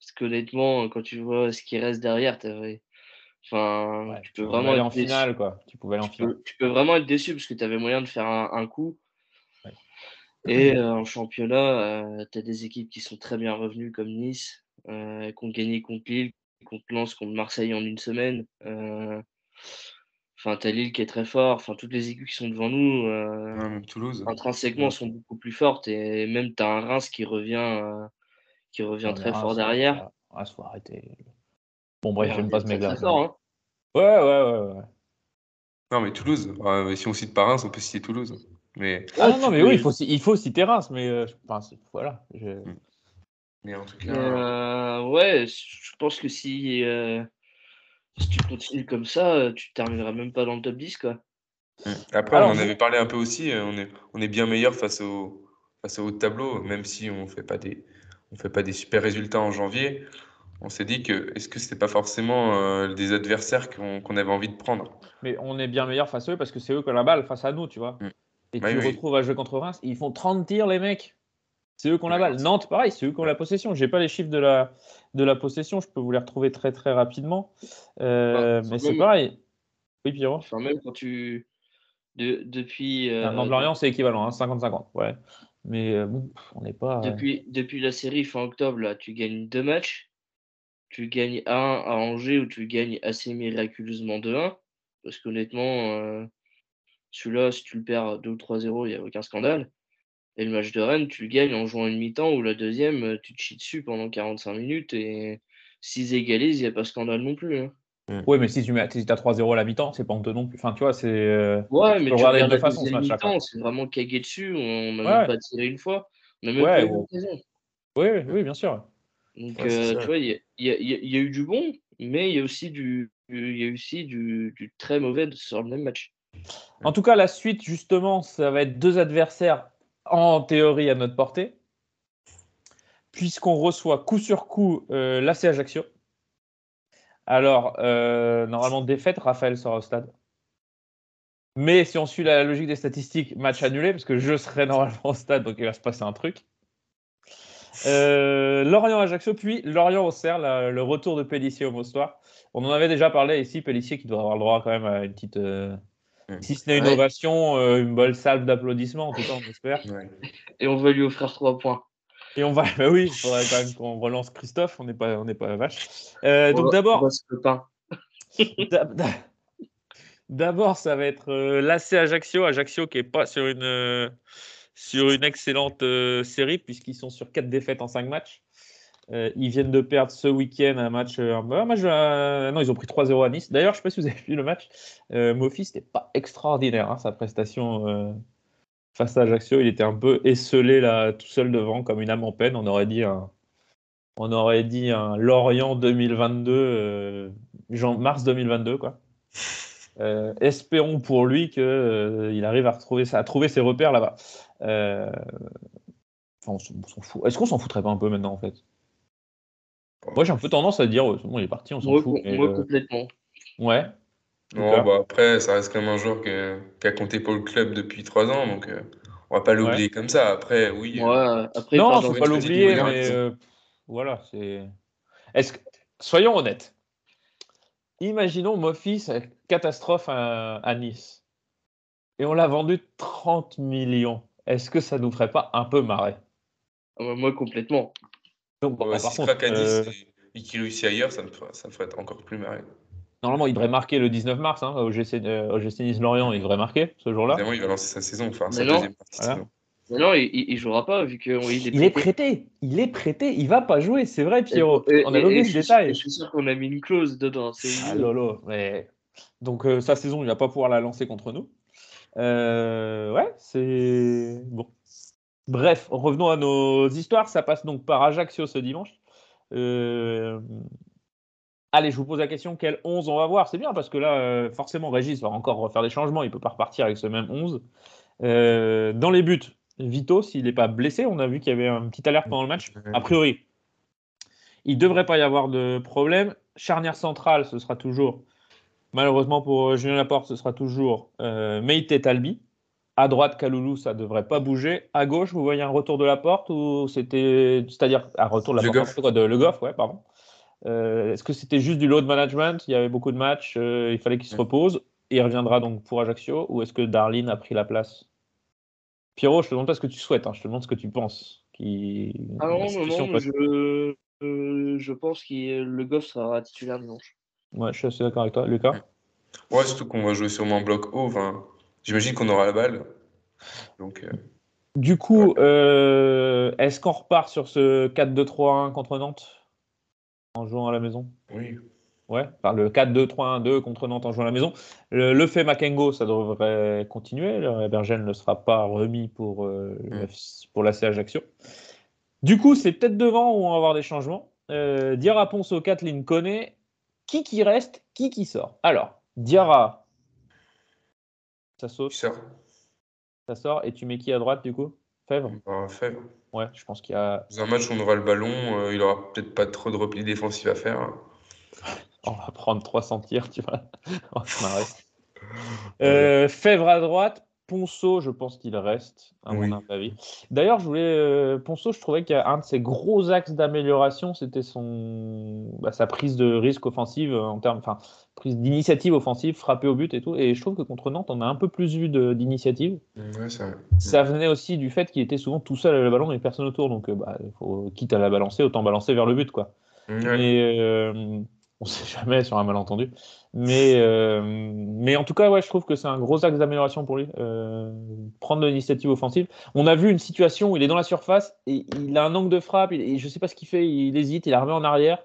Parce qu'honnêtement, quand tu vois ce qui reste derrière, t'avais- enfin, tu peux Tu pouvais vraiment aller être en déçu. finale, quoi. Tu pouvais aller en Tu finale. peux, tu peux vraiment être déçu parce que tu avais moyen de faire un, un coup. Et euh, en championnat, tu as des équipes qui sont très bien revenues comme Nice, euh, qui ont gagné contre Lille, contre Lens, contre Marseille en une semaine. Euh, Enfin, t'as Lille qui est très fort. Enfin, toutes les équipes qui sont devant nous, euh, Ouais, Toulouse. intrinsèquement, sont beaucoup plus fortes. Et même, tu as un Reims qui revient, euh, qui revient très Reims, fort derrière. Reims, faut arrêter. Bon, bref, j'aime pas ce mec-là. hein. Ouais, ouais, ouais. ouais. Non, mais Toulouse. euh, si on cite pas Reims, on peut citer Toulouse. Mais, Ah non, non, mais oui, il faut, il faut citer Reims, mais euh, je pense, voilà. je- mais en tout cas. euh, ouais, je pense que si, euh, si tu continues comme ça, euh, tu termineras même pas dans le top 10, quoi. Mm. Après, Alors, on en avait parlé un peu aussi. On est, on est bien meilleur face au, face au haut de tableau, même si on fait pas des, on fait pas des super résultats en janvier. On s'est dit que est-ce que c'était pas forcément euh, des adversaires qu'on avait envie de prendre? Mais on est bien meilleur face à eux parce que c'est eux qui ont la balle face à nous, tu vois. Mm. Et tu oui. retrouves à jouer contre Reims, ils font 30 tirs, les mecs. C'est eux qui ont la balle. Nantes, pareil, c'est eux qui ont la possession. J'ai pas les chiffres de la, de la possession, je peux vous les retrouver très très rapidement. Euh, Bah, mais c'est pareil. Oui, Pierrot Enfin, même quand tu. de- depuis. euh, Nantes-Lorient, c'est équivalent, hein, 50-50. Ouais. Mais euh, bon, on n'est pas. euh, Depuis, depuis la série fin octobre, là, tu gagnes deux matchs. Tu gagnes un à Angers où tu gagnes assez miraculeusement 2-1. Parce qu'honnêtement, euh, celui-là, si tu le perds 2 ou 3-0, il n'y a aucun scandale. Et le match de Rennes, tu le gagnes en jouant une mi-temps où la deuxième, tu te chies dessus pendant 45 minutes. Et s'ils égalisent, il n'y a pas scandale non plus. hein. Ouais, mais si tu mets, si as 3-0 à la mi-temps, c'est pas honteux non plus. Enfin, tu vois, c'est. euh, Ouais, mais tu regardes de façons ce c'est vraiment cagué dessus. On n'a Ouais. même pas tiré une fois. On n'a même Ouais, pas eu l'occasion. Oui, oui, oui, bien sûr. Donc, Ouais, euh, tu vois, il y a, y y y eu du bon, mais il y a aussi du, il y a aussi du, du très mauvais sur le même match. En tout cas, la suite, justement, ça va être deux adversaires en théorie à notre portée, puisqu'on reçoit coup sur coup euh, l'AC Ajaccio. Alors, euh, normalement, défaite, Raphaël sera au stade. Mais si on suit la logique des statistiques, match annulé, parce que je serai normalement au stade, donc il va se passer un truc. Euh, Lorient-Ajaccio, puis Lorient-Auxerre, le retour de Pellissier au Moustoir. On en avait déjà parlé ici, Pellissier qui doit avoir le droit quand même à une petite. euh, si ce n'est une Ouais. ovation, euh, une bonne salve d'applaudissements, en tout cas, on espère. Ouais. Et on va lui offrir trois points. Et on va, bah oui, il faudrait quand même qu'on relance Christophe, on n'est pas, on n'est pas vache. Euh, On donc d'abord, d'abord, ça va être euh, l'AC Ajaccio, Ajaccio qui est pas sur une, euh, sur une excellente série puisqu'ils sont sur quatre défaites en cinq matchs. Euh, ils viennent de perdre ce week-end un match, un match non, ils ont pris 3-0 à Nice. D'ailleurs, je ne sais pas si vous avez vu le match. Euh, Mofi, c'était pas extraordinaire hein, sa prestation euh, face à Ajaccio. Il était un peu esselé là, tout seul devant, comme une âme en peine. On aurait dit un, on aurait dit un Lorient 2022, euh, mars 2022, quoi. Euh, espérons pour lui qu'il arrive à retrouver à trouver ses repères là-bas. Euh, enfin, on s'en on s'en fout. Est-ce qu'on s'en foutrait pas un peu maintenant en fait? Moi j'ai un peu tendance à dire, bon, il est parti, on s'en fout. moi, euh, complètement. ouais. Non, bah après, ça reste quand même un joueur que- qui a compté pour le club depuis trois ans, donc euh, on va pas l'oublier comme ça. Après, oui. Ouais, euh, après, il non, faut pas l'oublier, mais euh, voilà, c'est. Est-ce que soyons honnêtes. Imaginons Mofis catastrophe à, à Nice et on l'a vendu 30 millions. Est-ce que ça nous ferait pas un peu marrer? Ah bah, Moi, complètement. Donc, ouais, bah, si par se contre, à Nice euh, et, et qu'il réussit ailleurs, ça me, ferait- ça me ferait encore plus marrer. Normalement, il devrait marquer le 19 mars hein, au GC, euh, au GC Nice Lorient. Il devrait marquer ce jour-là. Évidemment, il va lancer sa saison, enfin sa deuxième partie de Voilà. saison. Mais non, il, il jouera pas vu qu'il est Il est prêté. Il est prêté. Il va pas jouer. C'est vrai, Pierrot. Et- On avait et- oublié ce je suis sûr- détail. Je suis sûr qu'on a mis une clause dedans. c'est Ah lolo, mais donc euh, sa saison, il va pas pouvoir la lancer contre nous. Euh, ouais, c'est bon. Bref, revenons à nos histoires. Ça passe donc par Ajaccio ce dimanche. Euh, Allez, je vous pose la question quel 11 on va voir? C'est bien parce que là, euh, forcément, Régis va encore refaire des changements. Il peut pas repartir avec ce même 11. Euh, dans les buts, Vito, s'il n'est pas blessé, on a vu qu'il y avait un petit alerte pendant le match. A priori, il ne devrait pas y avoir de problème. Charnière centrale, ce sera toujours, malheureusement pour euh, Julien Laporte, ce sera toujours euh, Meite Talbi. À droite, Kaloulou, ça ne devrait pas bouger. À gauche, vous voyez un retour de la porte ou c'était. C'est-à-dire, un retour de la Le porte, Goff. quoi, de Le Goff, ouais, pardon. Euh, Est-ce que c'était juste du load management? Il y avait beaucoup de matchs, euh, il fallait qu'il se repose. Et il reviendra donc pour Ajaccio Ou est-ce que Darlene a pris la place? Pierrot, je te demande pas ce que tu souhaites, hein, je te demande ce que tu penses. Qui... Ah non, non, situation non, peut- je, euh, je pense que le Goff sera titulaire dimanche. Ouais, je suis assez d'accord avec toi. Lucas? Ouais, surtout qu'on va jouer sûrement en bloc haut. Enfin, J'imagine qu'on aura la balle. Donc, euh, Du coup, euh, est-ce qu'on repart sur ce 4-2-3-1 contre Nantes? En jouant à la maison oui. Ouais, enfin, le 4-2-3-1-2 contre Nantes en jouant à la maison. Le, le fait Makengo, ça devrait continuer. Le Bergen ne sera pas remis pour, euh, F- pour la Ajaccio. Du coup, c'est peut-être devant où on va avoir des changements. Euh, Diarra Ponceau, Kathleen connaît. Qui qui reste Qui qui sort? Alors, Diarra, ça saute. Sort? Ça sort. Et tu mets qui à droite du coup? Fèvre Bah, Fèvre. Ouais, je pense qu'il y a. Dans un match où on aura le ballon, euh, il aura peut-être pas trop de repli défensif à faire. On va prendre 300 tirs, tu vois. On va se marrer. Euh, Fèvre à droite, Ponceau, je pense qu'il reste, à Oui. mon avis. D'ailleurs, je voulais. euh, Ponceau, je trouvais qu'un de ses gros axes d'amélioration, c'était son bah, sa prise de risque offensive euh, en termes, enfin, prise d'initiative offensive, frapper au but et tout. Et je trouve que contre Nantes, on a un peu plus vu d'initiative. Ouais, vrai. Ça venait aussi du fait qu'il était souvent tout seul à la ballon et personne autour. Donc, euh, bah, faut, quitte à la balancer, autant balancer vers le but, quoi. Ouais. Mais euh, on sait jamais sur un malentendu. Mais, euh, mais en tout cas, ouais, je trouve que c'est un gros axe d'amélioration pour lui. euh, prendre l'initiative offensive. On a vu une situation où il est dans la surface et il a un angle de frappe. Et je sais pas ce qu'il fait. Il hésite, il la remet en arrière.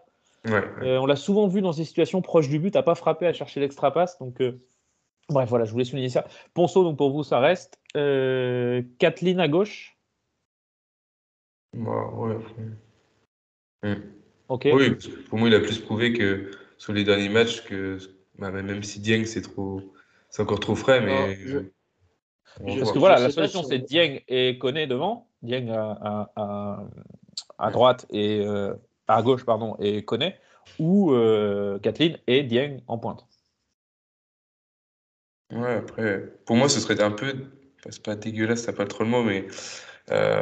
Ouais. Euh, on l'a souvent vu dans ces situations proches du but, à pas frapper, à chercher l'extra passe. Donc, euh, bref, voilà, je voulais souligner ça. Ponceau, donc pour vous, ça reste. Euh, Kathleen à gauche. Bah, ouais. Mm. Ok. Oui, parce que pour moi, il a plus prouvé que sur les derniers matchs que bah, même si Dieng, c'est trop, c'est encore trop frais, mais. je- on va je- Parce que voilà, la solution, si on- c'est Dieng et Koné devant. Dieng à, à, à, à droite et euh, à gauche, pardon, et Koné. Ou euh, Kathleen et Dieng en pointe. Ouais, après, pour moi, ce serait un peu, c'est pas dégueulasse, t'as pas trop le mot, mais euh,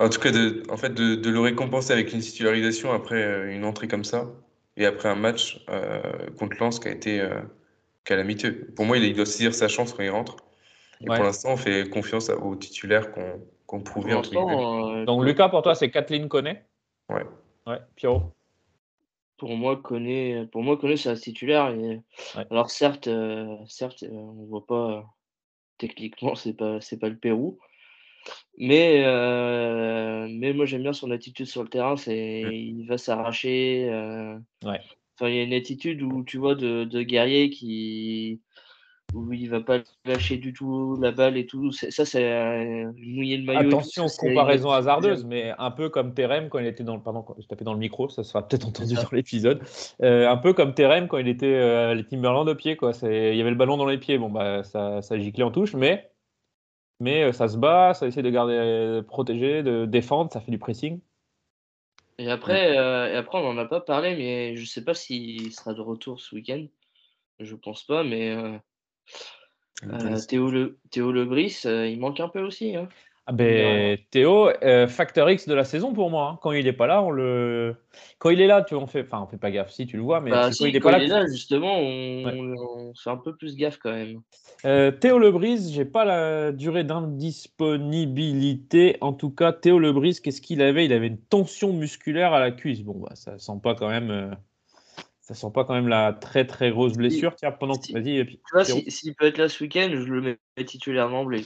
en tout cas, de, en fait, de, de le récompenser avec une titularisation après euh, une entrée comme ça, et après un match euh, contre Lens qui a été euh, calamiteux. Pour moi, il, il doit saisir sa chance quand il rentre. Et Ouais. pour l'instant, on fait confiance aux titulaires qu'on qu'on euh, Donc Lucas, pour toi, c'est Kathleen Koné? Ouais. Ouais, Pierrot. pour moi, Koné, pour moi, c'est un titulaire. Et... Ouais. Alors certes, euh, certes, euh, on voit pas euh, techniquement, c'est pas, c'est pas le Pérou. Mais, euh, mais moi j'aime bien son attitude sur le terrain, c'est Mm. il va s'arracher. Ouais. Enfin, il y a une attitude où tu vois de, de guerrier qui où il va pas lâcher du tout la balle et tout. Ça, c'est euh, mouiller le maillot. tout, Attention, comparaison hasardeuse, mais un peu comme Terem quand il était dans le. Pardon, je tapais dans le micro, ça sera peut-être entendu dans l'épisode. Euh, un peu comme Terem quand il était euh, les Timberland au pied, quoi. Il y avait le ballon dans les pieds, bon, bah, ça, ça giclait en touche, mais, mais euh, ça se bat, ça essaie de garder euh, protégé, de défendre, ça fait du pressing. Et après, et après, on n'en a pas parlé, mais je sais pas s'il sera de retour ce week-end. Je pense pas, mais euh, Théo, le, Théo Lebris, euh, il manque un peu aussi. Hein. Ah ben, Théo, euh, facteur X de la saison pour moi. hein. Quand il est pas là, on le. Quand il est là, tu on fait. Enfin, on fait pas gaffe. Si tu le vois, mais Bah, si, quand il est quand pas il est là. justement, on, Ouais. on- on fait un peu plus gaffe quand même. Euh, Théo Lebris, j'ai pas la durée d'indisponibilité. En tout cas, Théo Lebris, qu'est-ce qu'il avait? Il avait une tension musculaire à la cuisse. Bon, bah, ça sent pas quand même. Ça sent pas quand même la très très grosse blessure. Tiens, pendant que. Vas-y, Tu vois, si- s'il peut être là ce week-end, je le mets titulaire d'emblée.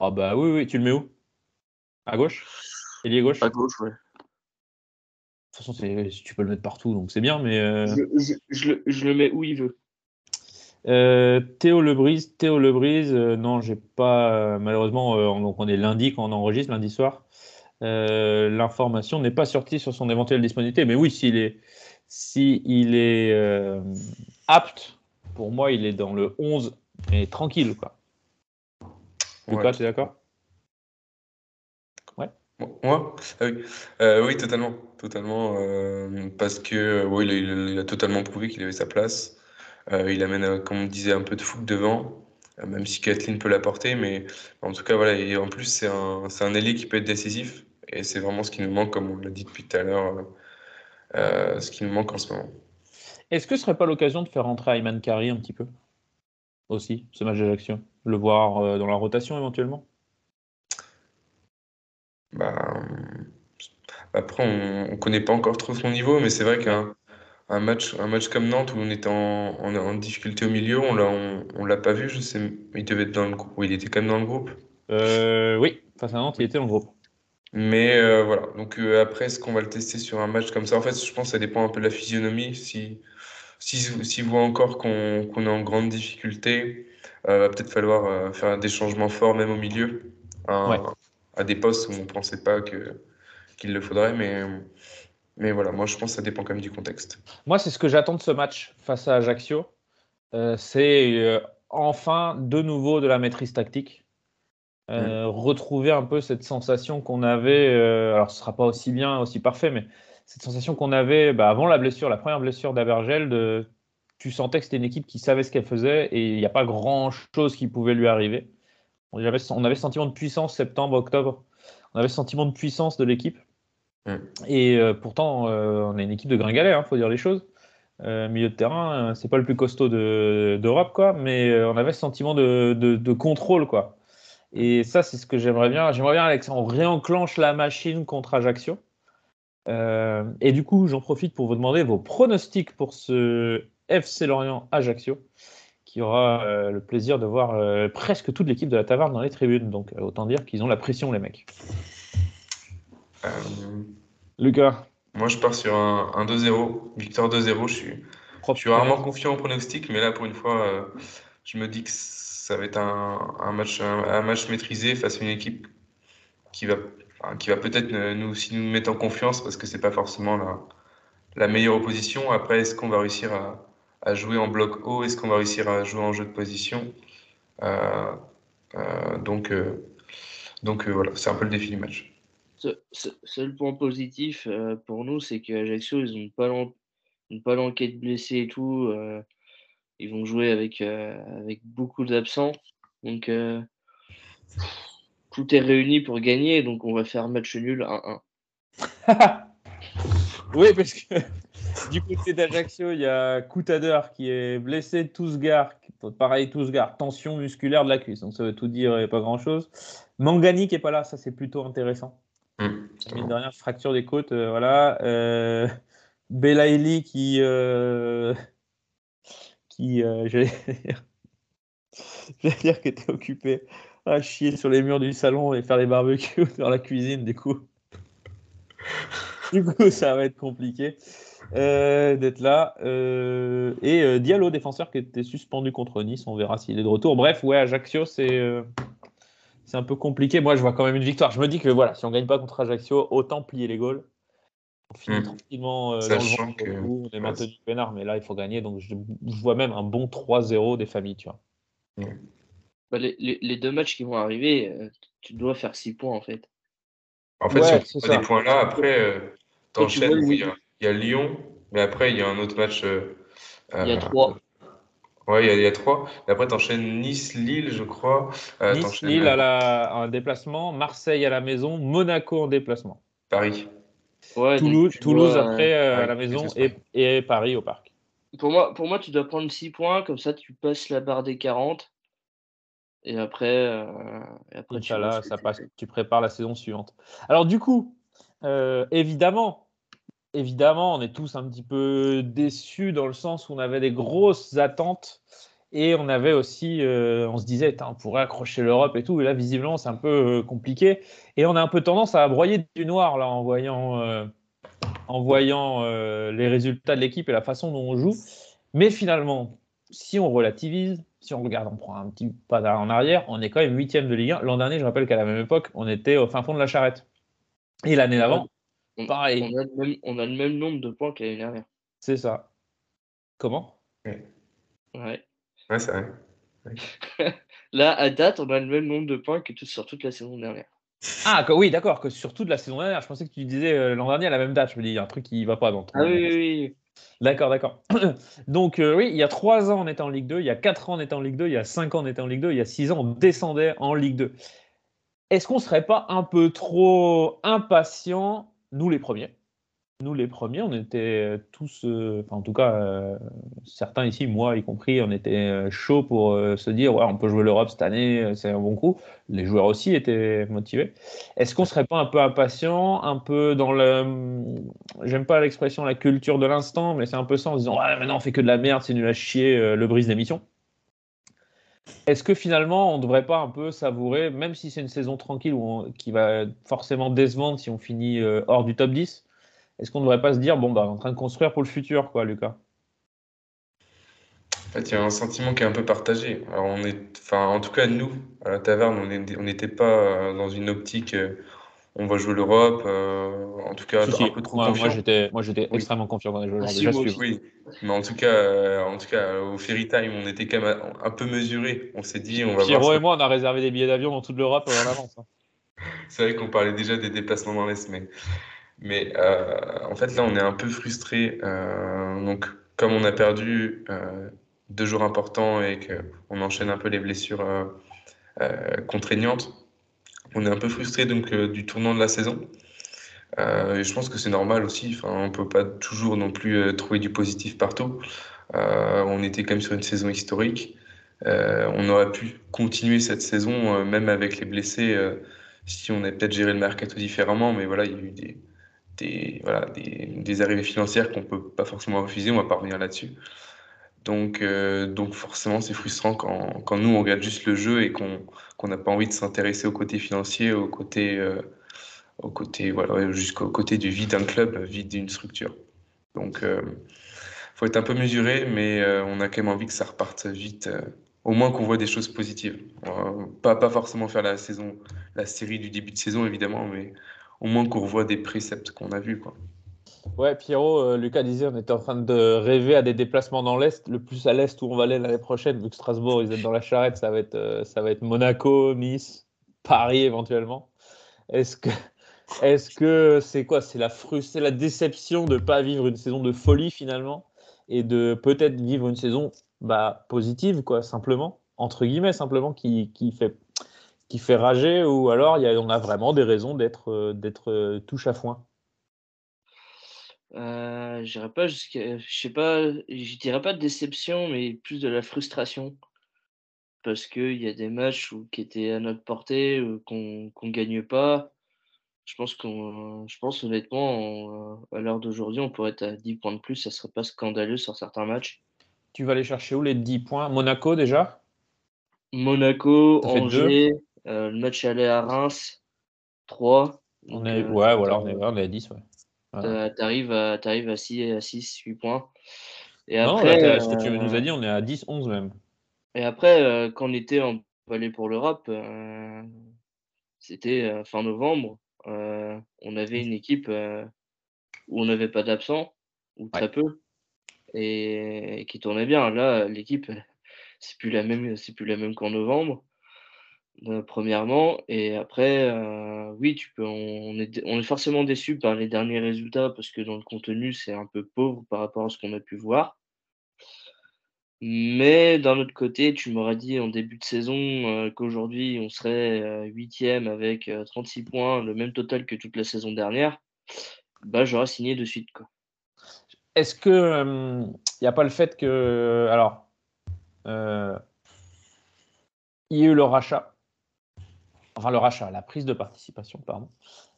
Ah bah oui, oui, tu le mets où? À gauche? Ailier gauche? À De gauche, ouais. toute façon, tu peux le mettre partout, donc c'est bien, mais. euh, Je, je- je le, je le mets où il veut. Euh, Théo Lebris, Théo Lebris, euh, non, j'ai pas. malheureusement, on, donc on est lundi quand on enregistre, lundi soir. L'information n'est pas sortie sur son éventuelle disponibilité, mais oui, s'il est, si il est euh, apte, pour moi, il est dans le 11 et tranquille, quoi. Lucas, Ouais. tu es d'accord? Moi? Ah oui. Euh, oui, totalement. Totalement. euh, parce que oui, il a, il a- il a totalement prouvé qu'il avait sa place. Il amène, comme on disait, un peu de fougue devant, même si Kathleen peut l'apporter. Mais en tout cas, voilà. Et en plus, c'est un, c'est un ailier qui peut être décisif. Et c'est vraiment ce qui nous manque, comme on l'a dit depuis tout à l'heure, euh, ce qui nous manque en ce moment. Est-ce que ce serait pas l'occasion de faire rentrer Ayman Kari un petit peu Aussi, ce match d'Ajaccio Le voir euh, dans la rotation éventuellement? Bah, après, on ne connaît pas encore trop son niveau, mais c'est vrai qu'un un match, un match comme Nantes où on était en, en, en difficulté au milieu, on l'a, on, on l'a pas vu, je sais, il devait être dans le groupe, il était quand même dans le groupe. Euh, Oui, face à Nantes, il était dans le groupe. Mais euh, voilà, donc euh, après, est-ce qu'on va le tester sur un match comme ça? En fait, je pense que ça dépend un peu de la physionomie. Si, si, s'il voit encore qu'on qu'on est en grande difficulté, euh, va peut-être falloir euh, faire des changements forts même au milieu, à, Ouais. à des postes où on pensait pas qu'il le faudrait. Mais, mais voilà, moi je pense que ça dépend quand même du contexte. Moi, c'est ce que j'attends de ce match face à Ajaccio. C'est enfin de nouveau de la maîtrise tactique. Euh, Retrouver un peu cette sensation qu'on avait. euh, alors, ce sera pas aussi bien, aussi parfait, mais cette sensation qu'on avait bah, avant la blessure, la première blessure d'Abergel. De, tu sentais que c'était une équipe qui savait ce qu'elle faisait et il n'y a pas grand chose qui pouvait lui arriver. On avait, on avait ce sentiment de puissance septembre, octobre. On avait ce sentiment de puissance de l'équipe. Et euh, pourtant, on est une équipe de gringalet, il faut dire les choses. Euh, milieu de terrain, c'est pas le plus costaud de- d'Europe, quoi, mais on avait ce sentiment de, de- de contrôle, quoi. Et ça, c'est ce que j'aimerais bien. J'aimerais bien, Alex, on réenclenche la machine contre Ajaccio. Euh, et du coup, j'en profite pour vous demander vos pronostics pour ce FC Lorient Ajaccio, qui aura euh, le plaisir de voir euh, presque toute l'équipe de la Taverne dans les tribunes. Donc, autant dire qu'ils ont la pression, les mecs. Lucas, moi, je pars sur un, un 2-0, victoire 2-0. Je suis, je suis rarement confiant au pronostic, mais là, pour une fois, je me dis que ça va être un, match, un, match maîtrisé face à une équipe qui va, qui va peut-être nous aussi nous mettre en confiance parce que c'est pas forcément la, meilleure opposition. Après, est-ce qu'on va réussir à, jouer en bloc haut? Est-ce qu'on va réussir à jouer en jeu de position? Euh, euh, donc, euh, donc voilà, c'est un peu le défi du match. Ce- ce- Seul point positif pour nous, c'est qu'Ajaccio, ils n'ont pas l'enquête blessés et tout. Ils vont jouer avec, euh, avec beaucoup d'absents. Donc, euh, tout est réuni pour gagner. Donc, on va faire match nul 1-1. Oui, parce que du côté d'Ajaccio, il y a Coutader qui est blessé, Tousgar, pareil, Tousgar, tension musculaire de la cuisse. Donc ça veut tout dire et pas grand-chose. Mangani qui est pas là, ça c'est plutôt intéressant. Hum, Mine de rien, fracture des côtes, euh, voilà. Euh, Belaïli qui. euh, qui. euh, J'allais dire. Qu'il était occupé à chier sur les murs du salon et faire des barbecues dans la cuisine, du coup. Du coup, ça va être compliqué euh, d'être là. Euh, et euh, Diallo, défenseur qui était suspendu contre Nice, on verra s'il est de retour. Bref, ouais, Ajaccio, c'est euh, c'est un peu compliqué. Moi, je vois quand même une victoire. Je me dis que voilà, si on gagne pas contre Ajaccio, autant plier les goals. On finit Mm. tranquillement euh, dans le vent, que- on est maintenu peinard, mais là, il faut gagner. Donc, je, je vois même un bon 3-0 des familles, tu vois. Bah, les, les- les deux matchs qui vont arriver, euh, tu dois faire 6 points en fait. En fait, Ouais, si on c'est prend des ça. points là, après, euh, tu t'enchaînes, il y, a, il y a Lyon, mais après, il y a un autre match. euh, Il y a euh, 3. Ouais, il y a, il y a trois. Et après, t'enchaînes Nice-Lille, je crois. Euh, Nice, Lille à la, un déplacement, Marseille à la maison, Monaco en déplacement. Paris. Ouais, Toulouse, Toulouse dois, après euh, à la maison et, et Paris au parc. Pour moi, pour moi, tu dois prendre 6 points, comme ça tu passes la barre des 40. Et après, euh, et après tu ça passe, tu prépares la saison suivante. Alors du coup, euh, évidemment, évidemment, on est tous un petit peu déçus dans le sens où on avait des grosses attentes et on avait aussi, euh, on se disait, on pourrait accrocher l'Europe et tout. Et là, visiblement, c'est un peu euh, compliqué et on a un peu tendance à broyer du noir là en voyant, euh, en voyant euh, les résultats de l'équipe et la façon dont on joue. Mais finalement, si on relativise, si on regarde, on prend un petit pas en arrière, on est quand même huitième de Ligue 1. L'an dernier, je rappelle qu'à la même époque, on était au fin fond de la charrette. Et l'année d'avant, pareil. on a le même, on a le même nombre de points que l'année dernière. C'est ça. Comment? Ouais. Ouais, c'est vrai. Là, à date, on a le même nombre de points que tout, sur toute la saison dernière. Ah que- oui, d'accord, que sur toute la saison dernière. Je pensais que tu disais euh, l'an dernier à la même date. Je me dis, il y a un truc qui va pas dans ton. Ah oui, oui, oui. D'accord, d'accord. Donc euh, oui, il y a trois ans, on était en Ligue 2, il y a quatre ans, on était en Ligue 2, il y a cinq ans, on était en Ligue 2, il y a six ans, on descendait en Ligue 2. Est-ce qu'on serait pas un peu trop impatients, nous les premiers? Nous les premiers, on était tous, euh, en tout cas, euh, certains ici, moi y compris, on était euh, chaud pour euh, se dire, ouais, on peut jouer l'Europe cette année, euh, c'est un bon coup. Les joueurs aussi étaient motivés. Est-ce qu'on serait pas un peu impatient, un peu dans le, j'aime pas l'expression la culture de l'instant, mais c'est un peu ça en disant, ouais, maintenant on fait que de la merde, c'est nul à chier, euh, le brise d'émission. Est-ce que finalement on devrait pas un peu savourer, même si c'est une saison tranquille où qui va forcément décevante si on finit euh, hors du top 10, est-ce qu'on ne devrait pas se dire, bon, bah, on est en train de construire pour le futur, quoi, Lucas? En fait, il y a un sentiment qui est un peu partagé. Alors, on est, enfin, en tout cas, nous, à la taverne, on on n'était pas euh, dans une optique, euh, on va jouer l'Europe, euh, en tout cas, Si, si. un peu trop Moi, confiant. moi, j'étais, moi, j'étais Oui. extrêmement confiant dans les joueurs. Ah, si, déjà moi suivre. Oui, mais en tout cas, euh, en tout cas, au Ferry Time, on était quand même un, peu mesuré. On s'est dit, on va Pierrot voir. et moi, on a réservé des billets d'avion dans toute l'Europe en avance. hein. C'est vrai qu'on parlait déjà des déplacements dans l'Est, mais, mais euh, en fait, là, on est un peu frustré. Euh, donc, comme on a perdu euh, deux jours importants et qu'on enchaîne un peu les blessures euh, contraignante. On est un peu frustré donc du tournant de la saison. je pense que c'est normal aussi. Enfin, on peut pas toujours non plus trouver du positif partout. on était quand même sur une saison historique. on aurait pu continuer cette saison même avec les blessés si on avait peut-être géré le mercato différemment. Mais voilà, il y a eu des, des, voilà, des, des arrivées financières qu'on peut pas forcément refuser, on va pas revenir là-dessus. Donc, euh, donc forcément, c'est frustrant quand, quand, nous, on regarde juste le jeu et qu'on n'a pas envie de s'intéresser au côté financier, au côté, euh, au côté voilà, jusqu'au côté du vide d'un club, vide d'une structure. Donc, il euh, faut être un peu mesuré, mais on a quand même envie que ça reparte vite. au moins qu'on voit des choses positives. pas, pas forcément faire la saison, la série du début de saison, évidemment, mais au moins qu'on revoit des préceptes qu'on a vus. Quoi. Ouais, Pierrot, euh, Lucas disait on était en train de rêver à des déplacements dans l'Est, le plus à l'Est où on va aller l'année prochaine, vu que Strasbourg, ils sont dans la charrette, ça va être, euh, ça va être Monaco, Nice, Paris éventuellement. Est-ce que est-ce c'est quoi? C'est la c'est la déception de ne pas vivre une saison de folie finalement et de peut-être vivre une saison bah, positive, quoi, simplement, entre guillemets, simplement, qui, qui fait qui fait rager ou alors y a, on a vraiment des raisons d'être euh, d'être euh, touche à foin? Euh, j'irai pas jusqu'à je sais pas je dirais pas de déception mais plus de la frustration. Parce qu'il y a des matchs où, qui étaient à notre portée qu'on qu'on gagne pas. Je pense qu'on je pense honnêtement à l'heure d'aujourd'hui on pourrait être à 10 points de plus ça serait pas scandaleux sur certains matchs. Tu vas aller chercher où les 10 points? Monaco déjà? Monaco Angers euh, le match allait à Reims, 3. On est, euh, ouais, voilà, on est, on est à 10. Ouais. Tu arrives à, à 6, à 6, 8 points. Et après, ce que tu nous as dit, on est à 10, 11 même. Et après, euh, quand on était en Valais pour l'Europe, euh, c'était fin novembre. Euh, on avait une équipe où on n'avait pas d'absents, ou très peu, et, et, qui tournait bien. Là, l'équipe, c'est plus la même, c'est plus la même qu'en novembre. Euh, premièrement. Et après, euh, oui, tu peux, on, est, on est forcément déçu par les derniers résultats parce que dans le contenu, c'est un peu pauvre par rapport à ce qu'on a pu voir. Mais d'un autre côté, tu m'aurais dit en début de saison euh, qu'aujourd'hui, on serait huitième avec 36 points, le même total que toute la saison dernière. Bah, j'aurais signé de suite. Est-ce que il n'y a pas le fait que. Alors. il y a eu le rachat enfin le rachat, la prise de participation, pardon.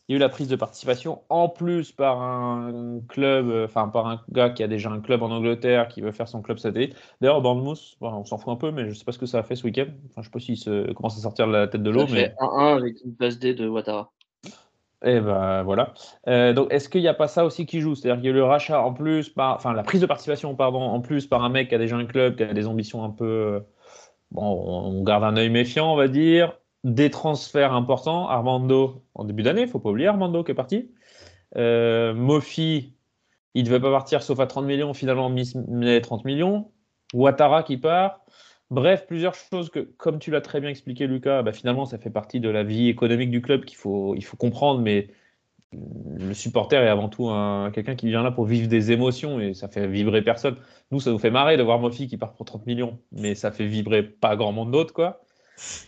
Il y a eu la prise de participation en plus par un club, euh, enfin par un gars qui a déjà un club en Angleterre qui veut faire son club satellite. D'ailleurs, Bournemouth, bon, on s'en fout un peu, mais je ne sais pas ce que ça a fait ce week-end. Enfin, je ne sais pas s'il se commence à sortir la tête de l'eau. mais... 1-1 avec une passe D de Ouattara. Et eh ben voilà. Euh, donc est-ce qu'il n'y a pas ça aussi qui joue? C'est-à-dire qu'il y a eu le rachat en plus, par, enfin la prise de participation pardon, en plus par un mec qui a déjà un club, qui a des ambitions un peu, euh, bon, on garde un œil méfiant, on va dire des transferts importants. Armando, en début d'année, il faut pas oublier Armando qui est parti. Euh, Mofi, il ne devait pas partir sauf à 30 millions, finalement, mis 30 millions. Ouattara qui part. Bref, plusieurs choses que, comme tu l'as très bien expliqué, Lucas, bah, finalement, ça fait partie de la vie économique du club qu'il faut, il faut comprendre, mais le supporter est avant tout quelqu'un qui vient là pour vivre des émotions et ça fait vibrer personne. Nous, ça nous fait marrer de voir Mofi qui part pour 30 millions, mais ça fait vibrer pas grand monde d'autre, quoi.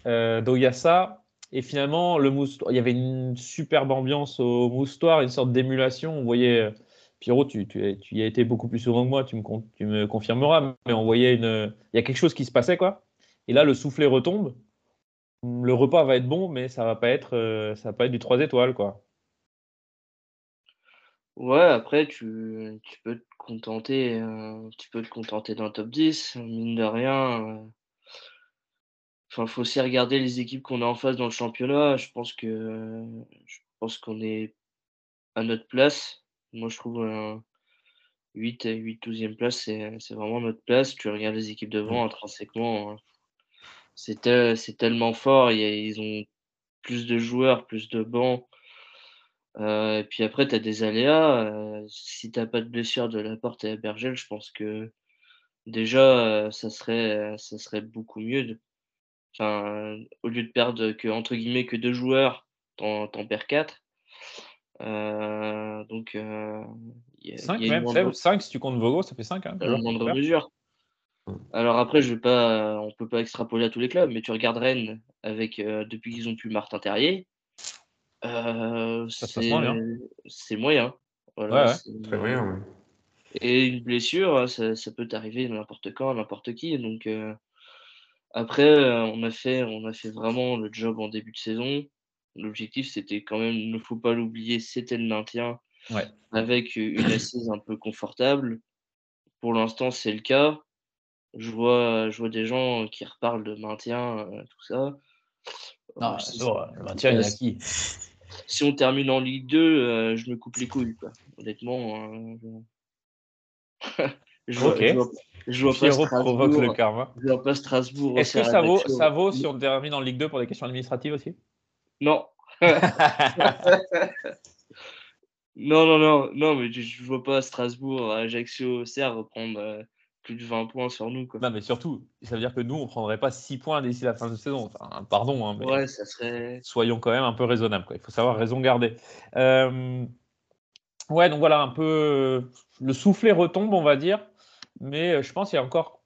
Euh, donc il y a ça. Et finalement, le il y avait une superbe ambiance au moustoir, une sorte d'émulation. On voyait, euh, Pierrot, tu, y as été beaucoup plus souvent que moi, tu me, confirmeras, mais on voyait une, il y a quelque chose qui se passait, quoi. Et là, le soufflet retombe. Le repas va être bon, mais ça va pas être, euh, ça va pas être du 3 étoiles, quoi. Ouais, après, tu, tu peux te contenter, tu peux te contenter d'un top 10, mine de rien. Enfin, faut aussi regarder les équipes qu'on a en face dans le championnat. Je pense que je pense qu'on est à notre place. Moi, je trouve un 8, 8 12e place, c'est, c'est vraiment notre place. Tu regardes les équipes devant, intrinsèquement, hein. c'est, c'est tellement fort. ils ont plus de joueurs, plus de bancs. Euh, et puis après, tu as des aléas. Euh, si tu pas de blessure de la porte et à Bergel, je pense que déjà, euh, ça, serait, ça serait beaucoup mieux de Enfin, au lieu de perdre que, entre guillemets, que deux joueurs, t'en, perds quatre. Euh, donc, euh, y a, 5 même, 5 si tu comptes Vogo, ça fait 5. Hein, moindre mesure. Alors après, je vais pas, on peut pas extrapoler à tous les clubs, mais tu regardes Rennes avec euh, depuis qu'ils ont pu Martin Terrier, euh, Ça c'est moyen. Voilà, Ouais, ouais. c'est- Très moyen, ouais. Et une blessure, ça, ça peut t'arriver n'importe quand, n'importe qui. Donc euh, après, euh, on a fait, on a fait vraiment le job en début de saison. L'objectif, c'était quand même, il ne faut pas l'oublier, c'était le maintien Ouais. avec une assise un peu confortable. Pour l'instant, c'est le cas. Je vois, je vois des gens qui reparlent de maintien, euh, tout ça. Non, Euh, c'est si- sûr, le maintien, il y a qui Si on termine en Ligue 2, euh, je me coupe les couilles, quoi. Honnêtement. euh, je... vois, je vois- pas Pierrot provoque le Strasbourg. karma. Je vois pas Strasbourg. Est-ce que ça vaut, ça vaut si on termine en Ligue 2 pour des questions administratives aussi? Non. non, non, non, non, mais je, je vois pas Strasbourg, Ajaccio, Serre reprendre euh, plus de 20 points sur nous, quoi. Non, mais surtout, ça veut dire que nous, on prendrait pas 6 points d'ici la fin de saison. Enfin, pardon, hein, mais Ouais, ça serait. soyons quand même un peu raisonnables. quoi. Il faut savoir raison garder. Euh, Ouais, donc voilà, un peu euh, le soufflet retombe, on va dire. Mais euh, je pense qu'il y a encore,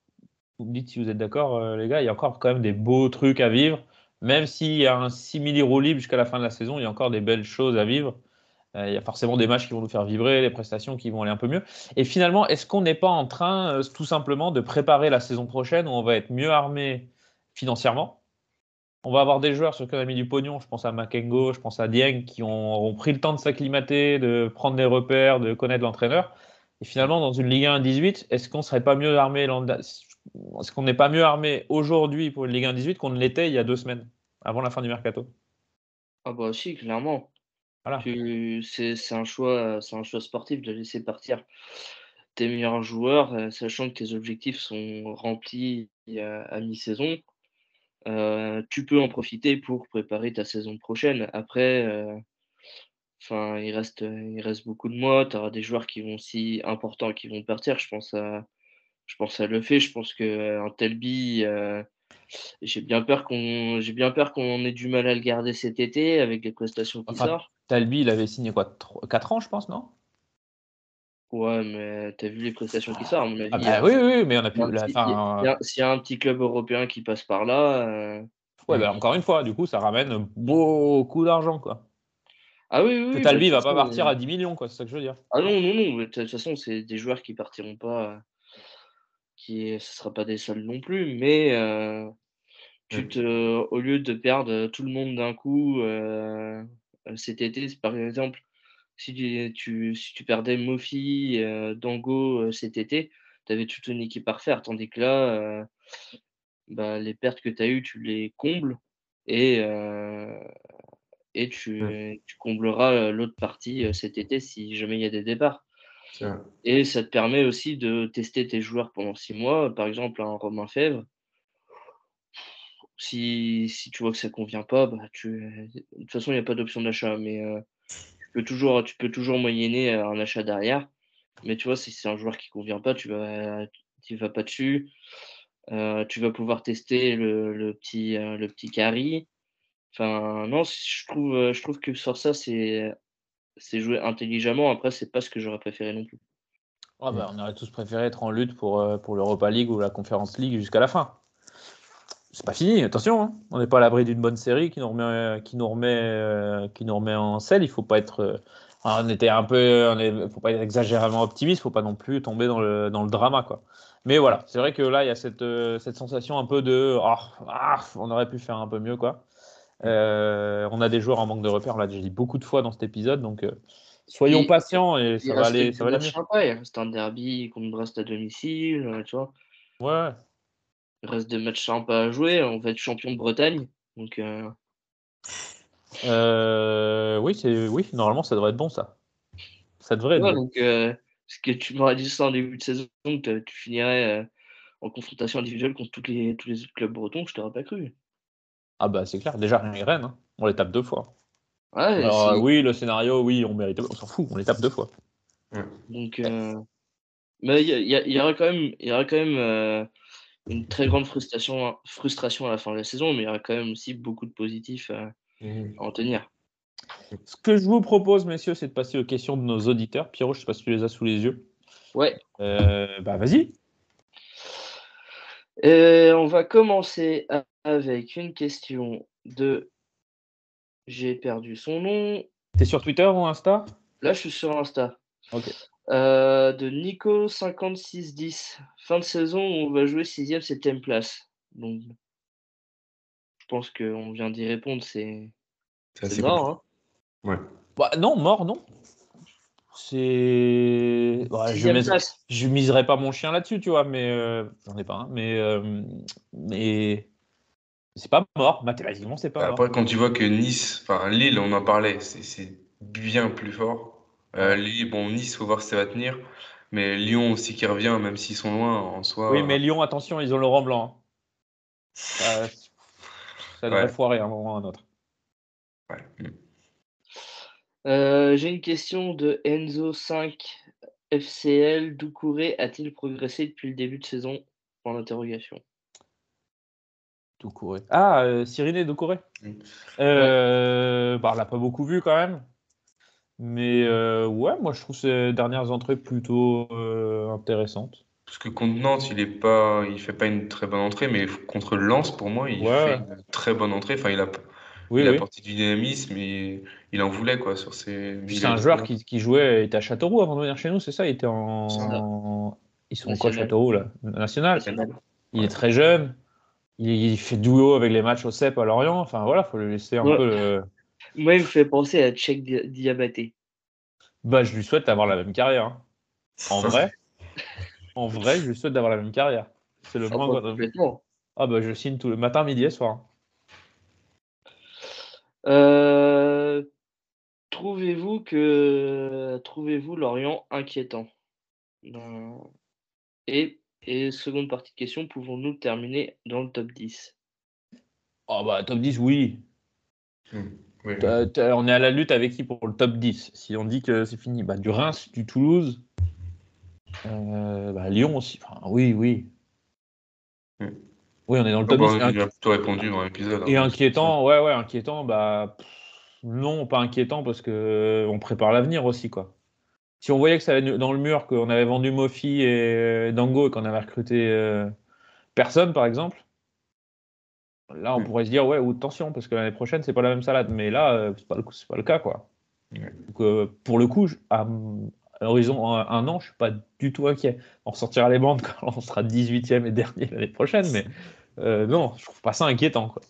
vous me dites si vous êtes d'accord, euh, les gars, il y a encore quand même des beaux trucs à vivre. Même s'il y a un simili libre jusqu'à la fin de la saison, il y a encore des belles choses à vivre. Euh, il y a forcément des matchs qui vont nous faire vibrer, des prestations qui vont aller un peu mieux. Et finalement, est-ce qu'on n'est pas en train, tout simplement, de préparer la saison prochaine où on va être mieux armé financièrement? On va avoir des joueurs sur qui on a mis du pognon, je pense à Makengo, je pense à Dieng, qui ont, auront pris le temps de s'acclimater, de prendre des repères, de connaître l'entraîneur. Et finalement, dans une Ligue 1 18, est-ce qu'on serait pas mieux armé Est-ce qu'on n'est pas mieux armé aujourd'hui pour une Ligue 1 18 qu'on ne l'était il y a deux semaines, avant la fin du mercato? Ah bah si, clairement. Voilà. C'est un choix, c'est un choix sportif de laisser partir tes meilleurs joueurs, euh, sachant que tes objectifs sont remplis euh, à mi-saison. Euh, tu peux en profiter pour préparer ta saison prochaine. Après, euh, enfin, il reste, il reste beaucoup de mois. Tu auras des joueurs qui vont aussi importants qui vont partir. Je pense à, je pense à Le fait. Je pense qu'un Telby, euh, j'ai bien peur qu'on, j'ai bien peur qu'on ait du mal à le garder cet été avec les prestations qui Enfin, sortent. Talbi, il avait signé quoi 4 ans, je pense, non? Ouais, mais t'as vu les prestations qui sortent, à mon avis. Ah bah euh, oui, oui, mais on a pu. s'il y a un la- petit- enfin, s'il y a- S'il y a un petit club européen qui passe par là. euh, ouais, bah, encore une fois, du coup, ça ramène beaucoup d'argent, quoi. Ah oui, oui. Que Talbi va pas partir euh, à 10 millions, quoi, c'est ça que je veux dire. Ah non, non, non, de toute façon, c'est des joueurs qui partiront pas, euh, qui, ce sera pas des seuls non plus, mais euh, tu te, au lieu de perdre tout le monde d'un coup euh, euh, cet été, par exemple, si tu, tu- si tu perdais Mofi, euh, Dango euh, cet été, tu avais toute une équipe à refaire, tandis que là, euh, bah, les pertes que tu as eues, tu les combles et, euh, et tu, tu combleras euh, l'autre partie euh, cet été si jamais il y a des départs. Et ça te permet aussi de tester tes joueurs pendant six mois. Par exemple, un Romain Fèvre. Si, si tu vois que ça convient pas, bah tu... de toute façon, il n'y a pas d'option d'achat. Mais euh, tu, peux toujours, tu peux toujours moyenner un achat derrière. Mais tu vois, si c'est un joueur qui convient pas, tu vas, tu vas pas dessus. Euh, tu vas pouvoir tester le, le petit, euh, le petit carry. Enfin, non, je trouve, euh, je trouve que sur ça, c'est c'est joué intelligemment. Après, c'est pas ce que j'aurais préféré non plus. Ouais, bah, on aurait tous préféré être en lutte pour, euh, pour l'Europa League ou la Conference League jusqu'à la fin. C'est pas fini, attention, hein. on n'est pas à l'abri d'une bonne série qui nous remet, euh, qui nous remet, qui nous remet en selle. Il faut pas être, on était un peu, on est, faut pas être exagérément optimiste, faut pas non plus tomber dans le, dans le drama, quoi. Mais voilà, c'est vrai que là, il y a cette, cette sensation un peu de, ah, ah, on aurait pu faire un peu mieux, quoi. Euh, on a des joueurs en manque de repères, on l'a déjà dit beaucoup de fois dans cet épisode, donc euh, soyons Et- patients et ça va aller, ça va aller reste un derby contre Brest à domicile, euh, tu vois. Ouais. Il reste des matchs sympas à jouer. On va être champion de Bretagne. Donc, euh, oui, c'est oui, normalement ça devrait être bon ça. Ça devrait être ouais, bon. donc parce que tu m'aurais dit ça en début de saison, que tu- tu finirais en confrontation individuelle contre toutes les, tous les autres clubs bretons, je t'aurais pas cru. Ah bah c'est clair, déjà Rennes, hein, on les tape deux fois. Ouais, Alors euh, oui, le scénario, oui, on mérite, on s'en fout, on les tape deux fois. Donc, euh, mais il y, aura quand même, il y aura quand même euh, une très grande frustration, frustration à la fin de la saison, mais il y aura quand même aussi beaucoup de positifs euh, à en tenir. Ce que je vous propose, messieurs, c'est de passer aux questions de nos auditeurs. Pierrot, je sais pas si tu les as sous les yeux. Ouais. Euh, bah vas-y. Et on va commencer avec une question de. J'ai perdu son nom. T'es sur Twitter ou Insta? Là, je suis sur Insta. Ok. Euh, de Nico5610. Fin de saison, on va jouer 6ème, 7ème place. Donc, je pense qu'on vient d'y répondre. C'est C'est mort. Hein. Ouais. Bah, Non, mort, non. C'est. Bah, je, place. je miserais pas mon chien là-dessus, tu vois, mais. euh, J'en ai pas un, mais. euh, Mais. C'est pas mort, mathématiquement, c'est pas mort. Après, quand tu vois que Nice, enfin Lille, on en parlait, c'est c'est bien plus fort. Euh, Lille, bon, Nice, faut voir si ça va tenir. Mais Lyon aussi qui revient, même s'ils sont loin en soi. Oui, mais Lyon, attention, ils ont Laurent Blanc. hein. Ça, ça devrait Ouais. foirer à un moment ou à un autre. Ouais. Euh, J'ai une question de Enzo5 FCL. Doucouré a-t-il progressé depuis le début de saison? Point d'interrogation. Doucouré. Ah, euh, Cyriné Doucouré Mm. euh, bah, On l'a pas beaucoup vu quand même. Mais euh, ouais, moi je trouve ces dernières entrées plutôt euh, intéressantes. Parce que contre Nantes, il est pas, il fait pas une très bonne entrée, mais contre Lens, pour moi, il Ouais. fait une très bonne entrée. Enfin, il a, Oui, il oui. apporté du dynamisme et il en voulait quoi sur ses. C'est un joueur qui, qui jouait, était à Châteauroux avant de venir chez nous, c'est ça? Il était en. Ils sont quoi. Châteauroux là? National. National. Il est très jeune. Il, il fait duo avec les matchs au CEP à Lorient. Enfin voilà, faut le laisser un Ouais. peu le. Moi, il me fait penser à Tchèque Di- Diabaté. Bah, je lui souhaite d'avoir la même carrière. hein. En vrai, en vrai, je lui souhaite d'avoir la même carrière. C'est le Ah, moins pas qu'on- complètement. Ah bah je signe tout le matin, midi et soir. Euh, Trouvez-vous que trouvez-vous Lorient inquiétant? Et, et seconde partie de question, pouvons-nous terminer dans le top 10 Oh bah top 10, oui. Hmm. Oui. T'as- t'as- on est à la lutte avec qui pour le top 10 Si on dit que c'est fini, bah, du Reims, du Toulouse, euh, bah, Lyon aussi. Enfin, oui, oui. Hmm. Oui, on est dans le Ah top bah, 10. il a plutôt répondu dans l'épisode. Et hein. inquiétant, ouais, ouais, inquiétant, bah pff, non, pas inquiétant parce que euh, on prépare l'avenir aussi, quoi. Si on voyait que ça allait dans le mur, qu'on avait vendu Mofi et Dango et qu'on avait recruté euh, personne, par exemple, là, on Mm. pourrait se dire, ouais, ou attention, parce que l'année prochaine, c'est pas la même salade. Mais là, euh, c'est pas le, c'est pas le cas, quoi. Donc, euh, pour le coup, je- à, à l'horizon un, un an, je suis pas du tout inquiet. On ressortira les bandes quand on sera 18e et dernier l'année prochaine, mais euh, non, je trouve pas ça inquiétant, quoi.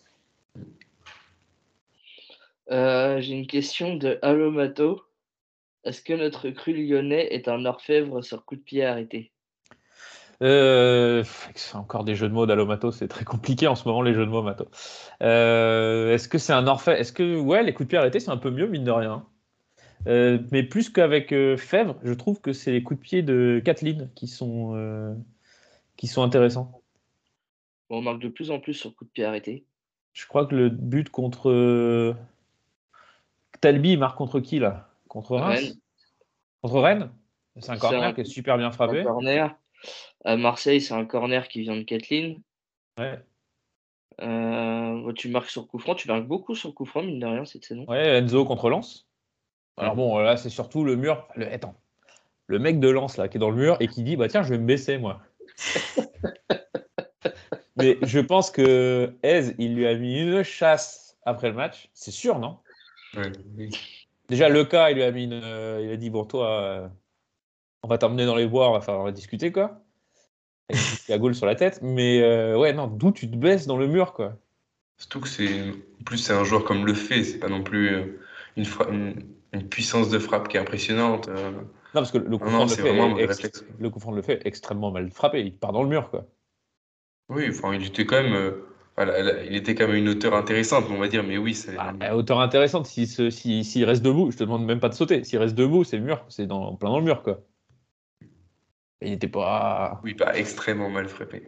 Euh, J'ai une question de Allomato. Est-ce que notre cru lyonnais est un orfèvre sur coup de pied arrêté? Euh, c'est encore des jeux de mots d'Alomato, c'est très compliqué en ce moment les jeux de mots Mato. Euh, est-ce que c'est un orfèvre Est-ce que ouais, les coups de pied arrêtés c'est un peu mieux mine de rien. Euh, mais plus qu'avec Fèvre, je trouve que c'est les coups de pied de Kathleen qui sont qui sont intéressants. On marque de plus en plus sur coup de pied arrêté. Je crois que le but contre Talbi il marque contre qui là? Contre Reims? Rennes. Contre Rennes? C'est un corner un- qui est super bien Un frappé. corner. À Marseille, c'est un corner qui vient de Kathleen. Ouais. Euh, tu marques sur coup franc. Tu marques beaucoup sur coup franc, mine de rien, cette saison. Ouais, Enzo contre Lens. Alors bon, là, c'est surtout le mur. Le, attends, le mec de Lens, là, qui est dans le mur et qui dit Bah tiens, je vais me baisser, moi. Mais je pense que Ez, il lui a mis une chasse après le match. C'est sûr, non? Ouais, oui. Déjà, le cas, il lui a mis une. euh, il a dit Bon, toi, euh, on va t'emmener dans les bois, on va, faire, on va discuter, quoi. Une petite cagoule sur la tête. Mais euh, ouais, non, d'où tu te baisses dans le mur, quoi? Surtout que c'est. En plus, c'est un joueur comme le fait, c'est pas non plus une, fra- une, une puissance de frappe qui est impressionnante. Non, parce que le coup Non, non, le fait est le coup de le extrêmement mal frappé. Il part dans le mur, quoi. Oui, enfin, il était quand même. Euh, voilà, il était quand même une hauteur intéressante, on va dire, mais oui, à hauteur intéressante, s'il s'il- s'il reste debout, je te demande même pas de sauter. S'il reste debout, c'est le mur, c'est dans, plein dans le mur, quoi. Il n'était pas. Oui, pas extrêmement mal frappé.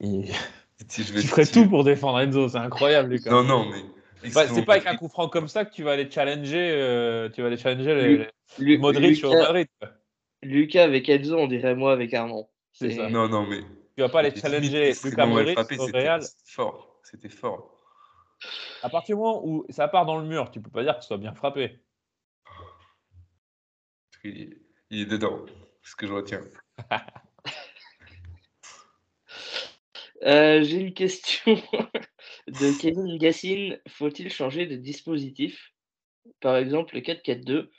il- Si je vais Tu ferais tout pour défendre Enzo, c'est incroyable, Lucas. Non, non, mais. Bah, c'est pas avec un coup franc comme ça que tu vas aller challenger, euh, tu vas aller challenger Lu- les, Lu- les Modric Lucas, Madrid. quoi. Lucas avec Enzo, on dirait moi avec Armand. C'est C'est- ça. Non, non, mais. Tu vas pas aller c'était challenger Lucas Modric au c'était- Real. C'était fort. C'était fort. À partir du moment où ça part dans le mur, tu peux pas dire que ce soit bien frappé. Parce qu'il est- il est dedans. C'est ce que je retiens. Euh, J'ai une question de Kevin Gassine. Faut-il changer de dispositif? Par exemple, le 4-4-2.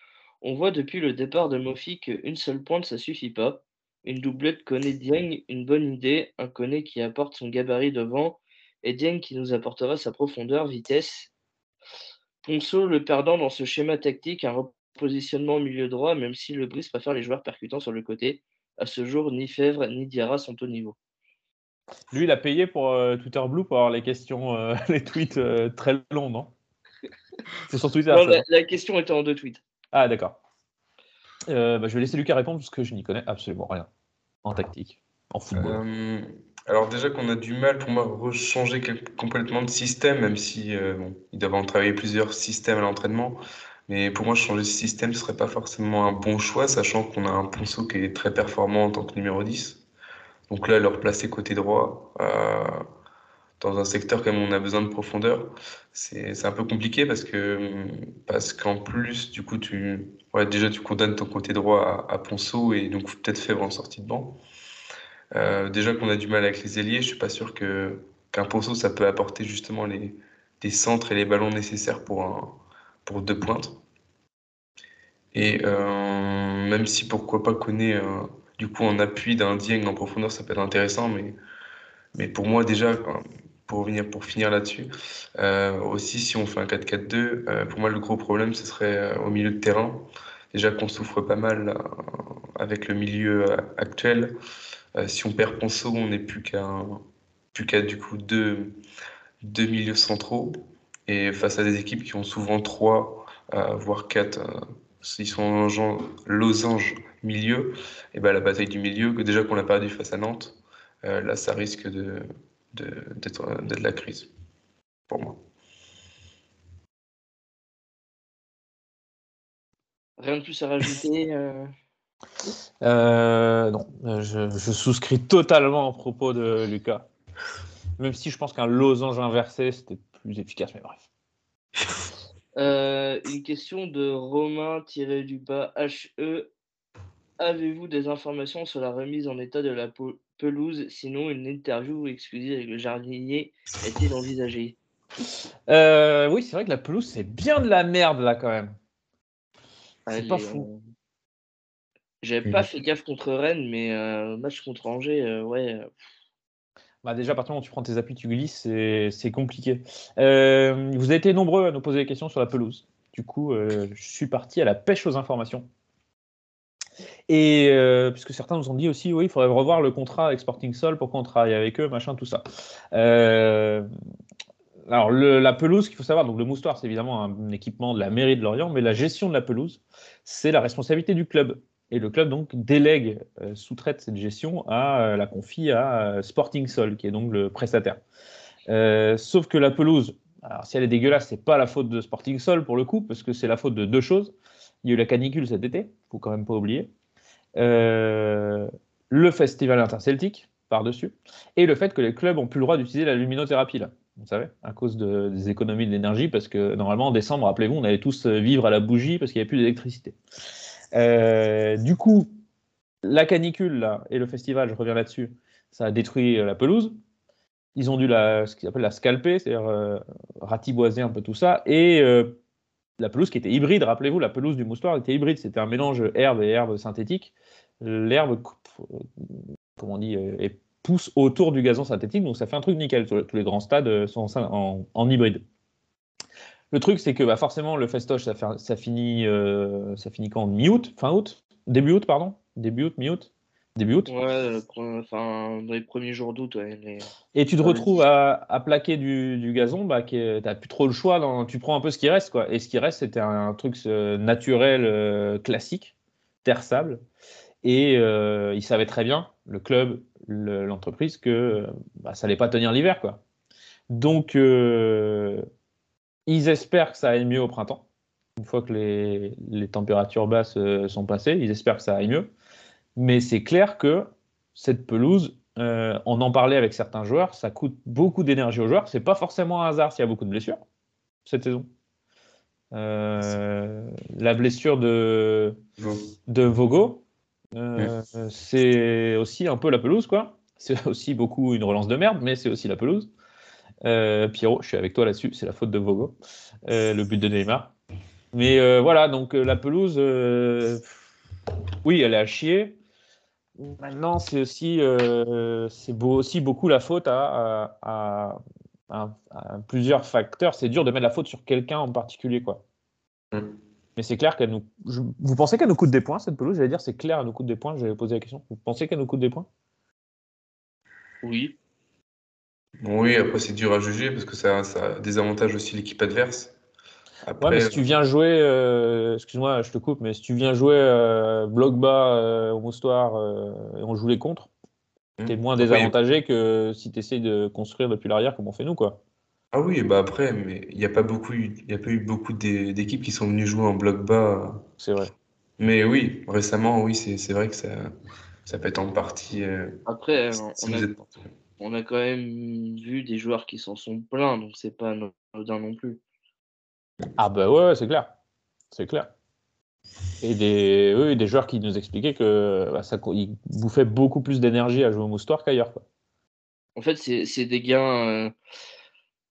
On voit depuis le départ de Mofi qu'une seule pointe, ça suffit pas. Une doublette connaît Dieng, une bonne idée. Un connaît qui apporte son gabarit devant et Dieng qui nous apportera sa profondeur, vitesse. Ponceau, le perdant dans ce schéma tactique, un repositionnement au milieu droit, même si le Brice préfère les joueurs percutants sur le côté. À ce jour, ni Fèvre ni Diarra sont au niveau. Lui, il a payé pour euh, Twitter Blue pour avoir les questions, euh, les tweets euh, très longs, non? C'est sur Twitter. Non, la, la question était en deux tweets. Ah, d'accord. Bah, je vais laisser Lucas répondre parce que je n'y connais absolument rien en tactique, en football. Euh, alors déjà qu'on a du mal pour moi à rechanger complètement de système, même si euh, bon, ils en plusieurs systèmes à l'entraînement. Mais pour moi, changer de système, ce serait pas forcément un bon choix, sachant qu'on a un Ponceau qui est très performant en tant que numéro 10. Donc là, le replacer côté droit, euh, dans un secteur comme on a besoin de profondeur, c'est un peu compliqué parce que parce qu'en plus, du coup, tu ouais, déjà tu condamnes ton côté droit à, à Ponceau et donc peut-être Fèvre en sortie de banc. Euh, déjà qu'on a du mal avec les ailiers, je suis pas sûr que qu'un Ponceau ça peut apporter justement les, les centres et les ballons nécessaires pour un, pour deux pointes. Et euh, même si pourquoi pas Koné, euh, du coup en appui d'un Dieng en profondeur, ça peut être intéressant, mais, mais pour moi déjà, pour, venir, pour finir là-dessus, euh, aussi si on fait un 4-4-2, euh, pour moi le gros problème ce serait euh, au milieu de terrain. Déjà qu'on souffre pas mal avec le milieu actuel. Si on perd Ponceau, on n'est plus qu'à plus qu'à du coup deux, deux milieux centraux. Et face à des équipes qui ont souvent trois, voire quatre, s'ils sont en losange milieu, et ben la bataille du milieu, déjà qu'on l'a perdu face à Nantes, là ça risque de, de- d'être d'être la crise pour moi. Rien de plus à rajouter. euh, Euh, non, euh, je, je souscris totalement au propos de Lucas. Même si je pense qu'un losange inversé, c'était plus efficace, mais bref. Euh, une question de Romain tiré du bas HE. Avez-vous des informations sur la remise en état de la pe- pelouse Sinon, une interview exclusive avec le jardinier est-il envisagée Euh, oui, c'est vrai que la pelouse, c'est bien de la merde, là, quand même. C'est pas fou. euh, J'avais pas fait gaffe contre Rennes, mais euh, match contre Angers, euh, ouais. Bah déjà, à partir du moment où tu prends tes appuis, tu glisses, c'est c'est compliqué. Euh, vous avez été nombreux à nous poser des questions sur la pelouse. Du coup, euh, je suis parti à la pêche aux informations. Et euh, puisque certains nous ont dit aussi, oui, il faudrait revoir le contrat avec Sporting Sol, pourquoi on travaille avec eux, machin, tout ça. Euh, alors, la pelouse, qu'il faut savoir, donc le moustoir, c'est évidemment un équipement de la mairie de Lorient, mais la gestion de la pelouse, c'est la responsabilité du club. Et le club, donc, délègue, euh, sous-traite cette gestion à la confie à Sporting Sol, qui est donc le prestataire. Sauf que la pelouse, alors si elle est dégueulasse, c'est pas la faute de Sporting Sol pour le coup, parce que c'est la faute de deux choses. Il y a eu la canicule cet été, faut quand même pas oublier. Euh, le festival interceltique par-dessus, et le fait que les clubs ont plus le droit d'utiliser la luminothérapie là. Vous savez, à cause de- des économies d'énergie, parce que normalement en décembre, rappelez-vous, on allait tous euh, vivre à la bougie parce qu'il n'y avait plus d'électricité. Euh, du coup, la canicule là, et le festival, je reviens là-dessus, ça a détruit la pelouse. Ils ont dû la, ce qu'ils appellent la scalper, c'est-à-dire ratiboiser un peu tout ça. Et la pelouse qui était hybride, rappelez-vous, la pelouse du moustoir était hybride, c'était un mélange herbe et herbe synthétique. L'herbe, euh, comment on dit, euh, pousse autour du gazon synthétique, donc ça fait un truc nickel. Tous les grands stades euh, sont en, hybride. Le truc, c'est que bah, forcément, le festoche, ça, finit, ça finit quand? Mi-août? Fin août? Début août, pardon? Début aût, mi-août? Début août Ouais, enfin, dans les premiers jours d'août, ouais. Et tu te Ouais. retrouves à, à plaquer du, du gazon, bah, est- t'as plus trop le choix. dans- tu prends un peu ce qui reste, quoi. Et ce qui reste, c'était un, truc naturel, euh, classique, terre sable. Et euh, ils savaient très bien, le club, le- l'entreprise, que euh, bah, ça allait pas tenir l'hiver, quoi. Donc, euh, ils espèrent que ça aille mieux au printemps. Une fois que les, les températures basses sont passées, ils espèrent que ça aille mieux. Mais c'est clair que cette pelouse, euh, on en parlait avec certains joueurs, ça coûte beaucoup d'énergie aux joueurs. C'est pas forcément un hasard s'il y a beaucoup de blessures cette saison. Euh, la blessure de, Vogo, euh, c'est aussi un peu la pelouse, quoi. c'est aussi beaucoup une relance de merde, mais c'est aussi la pelouse. Pierrot, je suis avec toi là-dessus, c'est la faute de Vogo, le but de Neymar. Mais voilà, donc la pelouse, oui, elle est à chier. Maintenant, c'est aussi, euh, c'est aussi beaucoup la faute à, à- à- à plusieurs facteurs. C'est dur de mettre la faute sur quelqu'un en particulier, quoi. Mm. Mais c'est clair qu'elle nous. je- Vous pensez qu'elle nous coûte des points cette pelouse? J'allais dire, c'est clair, elle nous coûte des points. J'avais posé la question. Vous pensez qu'elle nous coûte des points? Oui. Oui, après, c'est dur à juger parce que ça, ça désavantage aussi l'équipe adverse. Ouais, mais si tu viens jouer, euh, excuse-moi, je te coupe, mais si tu viens jouer euh, bloc bas euh, au moustoir euh, et on joue les contres, hmm. t'es moins Oui. désavantagé que si tu essayes de construire depuis l'arrière comme on fait nous, quoi. Ah oui, bah après, mais il n'y a pas beaucoup, eu- il y a pas eu beaucoup d'é- d'équipes qui sont venues jouer en bloc bas. C'est vrai. Mais oui, récemment, oui, c'est vrai que ça, ça peut être en partie. euh, Après, si- on, a, êtes- on a quand même vu des joueurs qui s'en sont plaints, donc c'est pas anodin non plus. Ah bah ouais, ouais, c'est clair. C'est clair. Et des, oui, des joueurs qui nous expliquaient que bah, ça, ils bouffaient beaucoup plus d'énergie à jouer au moustoir qu'ailleurs. quoi. En fait, c'est c'est des gains, euh,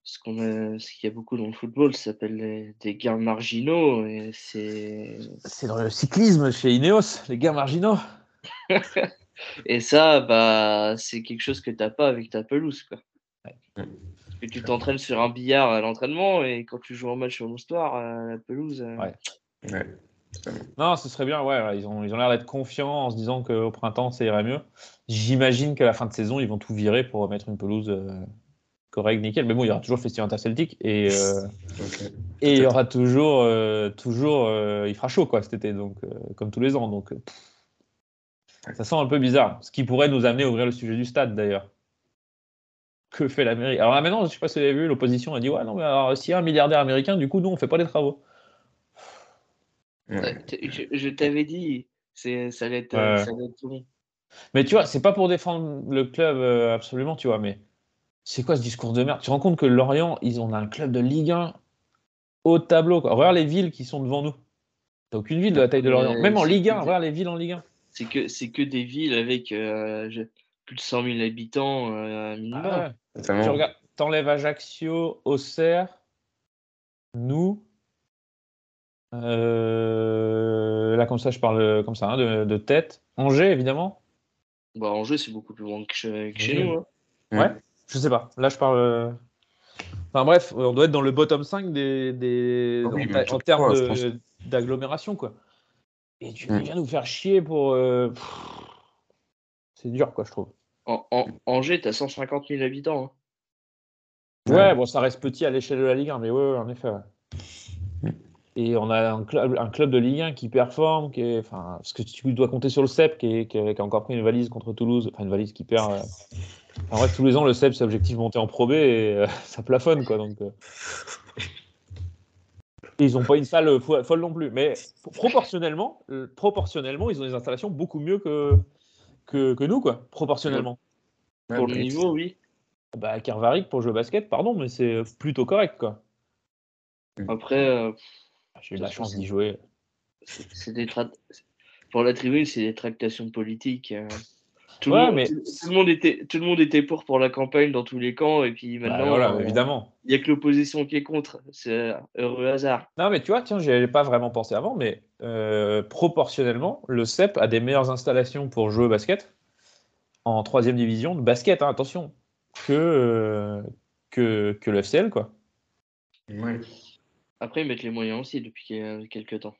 ce qu'on a, ce qu'il y a beaucoup dans le football, ça s'appelle des gains marginaux, c'est C'est dans le cyclisme chez Ineos, les gars marginaux. et ça, bah, c'est quelque chose que t'as pas avec ta pelouse, quoi. Ouais. Que tu t'entraînes sur un billard à l'entraînement, et quand tu joues en match sur moustoir, euh, la pelouse. euh, Ouais. Ouais. Non, ce serait bien, ouais, ils ont ils ont l'air d'être confiants en se disant qu'au printemps, ça irait mieux. J'imagine qu'à la fin de saison, ils vont tout virer pour remettre une pelouse euh, correcte, nickel. Mais bon, il y aura toujours le Festival Interceltique et, euh, et il y aura toujours, euh, toujours euh, il fera chaud quoi cet été, donc, euh, comme tous les ans. Donc, pff, ça sent un peu bizarre. Ce qui pourrait nous amener à ouvrir le sujet du stade d'ailleurs. Que fait l'Amérique Alors là maintenant, je sais pas si vous avez vu, l'opposition a dit Ouais, non, mais alors s'il y a un milliardaire américain, du coup, nous, on fait pas les travaux. ouais. Je, je t'avais dit, c'est, ça allait être, Ouais. ça allait être bon. Mais tu vois, c'est pas pour défendre le club euh, absolument, tu vois, mais c'est quoi ce discours de merde? Tu te rends compte que Lorient, ils ont un club de Ligue 1 au tableau. Quoi. Regarde les villes qui sont devant nous. T'as aucune ville de la taille de Lorient. Même en Ligue 1, que- regarde les villes en Ligue 1. C'est que, c'est que des villes avec euh, je- plus de 100 000 habitants euh, minimum. Ah. Tu regardes, t'enlèves Ajaccio, Auxerre, nous. euh, là, comme ça, je parle comme ça, hein, de, de tête. Angers, évidemment. Bah, Angers, c'est beaucoup plus loin que chez, que chez Oui. nous. hein. Ouais, je sais pas. Là, je parle. euh, Enfin bref, on doit être dans le bottom 5 des, des... Ah oui, en, termes d'agglomération, quoi. Et tu Mm. viens nous faire chier pour. euh, C'est dur, quoi, je trouve. En, en- Angers, t'as 150 000 habitants. hein. Ouais, Ouais. bon, ça reste petit à l'échelle de la Ligue 1, mais ouais, ouais, en effet. ouais. Et on a un club, un club de Ligue 1 qui performe, qui est, enfin, parce que tu dois compter sur le CEP qui, est- qui a, qui a encore pris une valise contre Toulouse, enfin une valise qui perd. euh, En vrai, tous les ans, le CEP, c'est objectif monter en Pro B et euh, ça plafonne, quoi. Donc, euh. Et ils n'ont pas une salle fo- folle non plus, mais proportionnellement, euh, proportionnellement, ils ont des installations beaucoup mieux que, que, que nous, quoi. Proportionnellement. Ouais, Pour le niveau, oui. Bah, Kervarik, pour jouer au basket, pardon, mais c'est plutôt correct, quoi. Après, euh, J'ai eu la chance d'y jouer. c'est c'est des tra- pour la tribune, c'est des tractations politiques. euh. Tout, Ouais, le monde, mais- tout, tout le monde était, tout le monde était pour pour la campagne dans tous les camps, et puis Bah, maintenant, voilà, euh, évidemment. il n'y a que l'opposition qui est contre. C'est un heureux hasard. Non, mais tu vois, tiens, j'y avais pas vraiment pensé avant, mais euh, proportionnellement, le CEP a des meilleures installations pour jouer au basket en troisième division de basket, hein, attention, que, euh, que, que le FCL, quoi. Ouais. Après, ils mettent les moyens aussi depuis quel- quelques temps.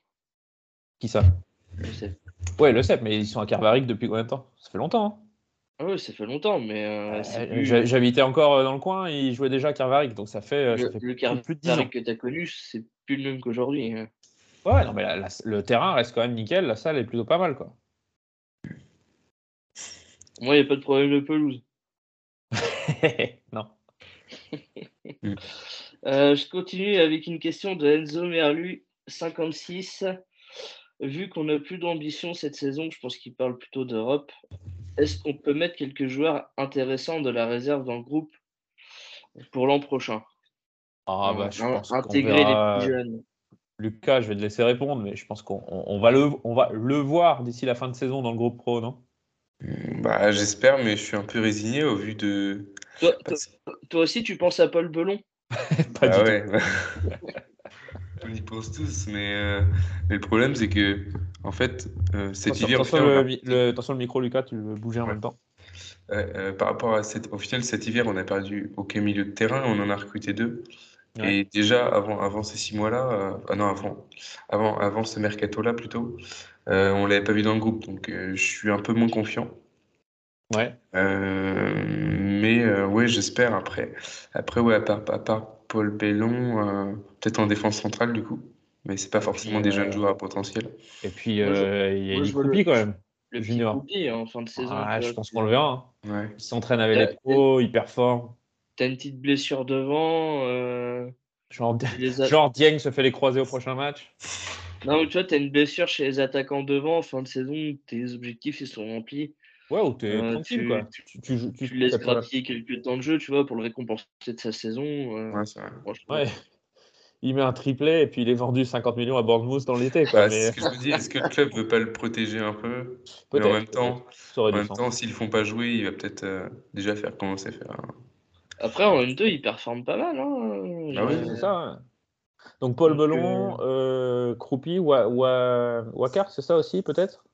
Qui ça? Ouais, le CEP, mais ils sont à Kervarik depuis combien de temps? Ça fait longtemps. hein. Ah ouais, ça fait longtemps, mais euh, Euh, plus- j'ha- J'habitais encore euh, dans le coin, ils jouaient déjà à Kervarik, donc ça fait, euh, le, le plus, plus de 10 ans. Que tu as connu, c'est plus le même qu'aujourd'hui. hein. Ouais, non, mais la- la- le terrain reste quand même nickel, la salle est plutôt pas mal, quoi. Moi, il n'y a pas de problème de pelouse. non. Euh, je continue avec une question de Enzo Merlu, 56. Vu qu'on n'a plus d'ambition cette saison, je pense qu'il parle plutôt d'Europe. Est-ce qu'on peut mettre quelques joueurs intéressants de la réserve dans le groupe pour l'an prochain? Ah, bah, In- je pense Intégrer verra- les plus jeunes. Lucas, je vais te laisser répondre, mais je pense qu'on on- on va, le, on va le voir d'ici la fin de saison dans le groupe pro, non? Bah, j'espère, mais je suis un peu résigné au vu de. Toi, toi- toi aussi, tu penses à Paul Belon? Pas Ah du ouais. On y pense tous, mais, euh, mais le problème, c'est que, en fait, euh, cet Attention, hiver, attention le, a- le- attention le micro, Lucas, tu veux bouger en même temps. euh, euh, par rapport à cet, au final, cet hiver, on a perdu aucun milieu de terrain, on en a recruté deux. Ouais. Et déjà, avant, avant ces six mois-là, euh, ah non, avant, avant, avant ce mercato-là plutôt, euh, on l'avait pas vu dans le groupe, donc je suis un peu moins confiant. Ouais. Mais ouais, j'espère après. Après, ouais, à part, à part Paul Bellon, euh, peut-être en défense centrale du coup, mais c'est pas forcément des jeunes euh, joueurs à potentiel. Et puis, Moi, je- euh, il y a Kroupi quand même. Le Junior. Kroupi, en fin de saison. Ah, tu je pense tu- qu'on le verra. hein. Ouais. Il s'entraîne avec les pros, il performe. T'as une petite blessure devant. euh, Genre, tu as- genre Dieng se fait les croiser au prochain match. Non, mais tu vois, t'as une blessure chez les attaquants devant. En fin de saison, tes objectifs ils sont remplis. Ouais, ou t'es Euh, tranquille, tu- quoi. Tu, tu, Tu laisses grappiller quelques temps de jeu, tu vois, pour le récompenser de sa saison. euh, Ouais, c'est vrai. franchement. Ouais. Il met un triplé et puis il est vendu 50 millions à Bournemouth dans l'été. Quoi. Bah, mais c'est ce que je me dis, est-ce que le club veut pas le protéger un peu? Mais peut-être. en même temps, en même sens. temps, s'ils le font pas jouer, il va peut-être euh, déjà faire commencer à faire. un- Après, en M2, il performe pas mal. Hein. Ah oui, C'est ça. Donc Paul Donc, Belon, euh, Croupi, Wa- Wa- Wakar, c'est ça aussi peut-être?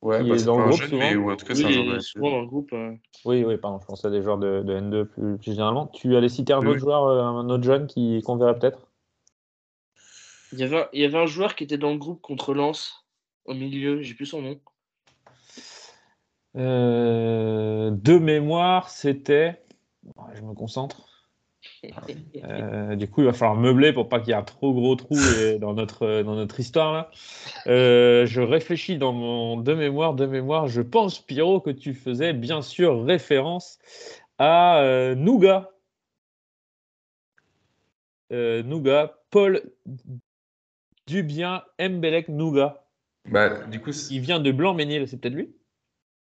Ouais, Qui bah, est dans pas le groupe, jeune, souvent. mais ou en tout cas, oui, c'est un il joueur de souvent dans le groupe. euh. Oui, oui, pardon, je pensais à des joueurs de, de N2 plus, plus généralement. Tu allais citer un Oui. autre joueur, euh, un autre jeune qui qu'on verrait peut-être? Il y, avait un, il y avait un joueur qui était dans le groupe contre Lens, au milieu, j'ai plus son nom. Euh, De mémoire, c'était. Je me concentre. Euh, du coup, il va falloir meubler pour pas qu'il y ait un trop gros trou et- dans notre, dans notre histoire là. Euh, je réfléchis dans mon de mémoire, de mémoire. Je pense, Pierrot, que tu faisais bien sûr référence à euh, Nougat. Euh, Nougat, Paul Dubien Mbelek Nougat. Bah, du coup, Il vient de Blanc-Ménil, c'est peut-être lui?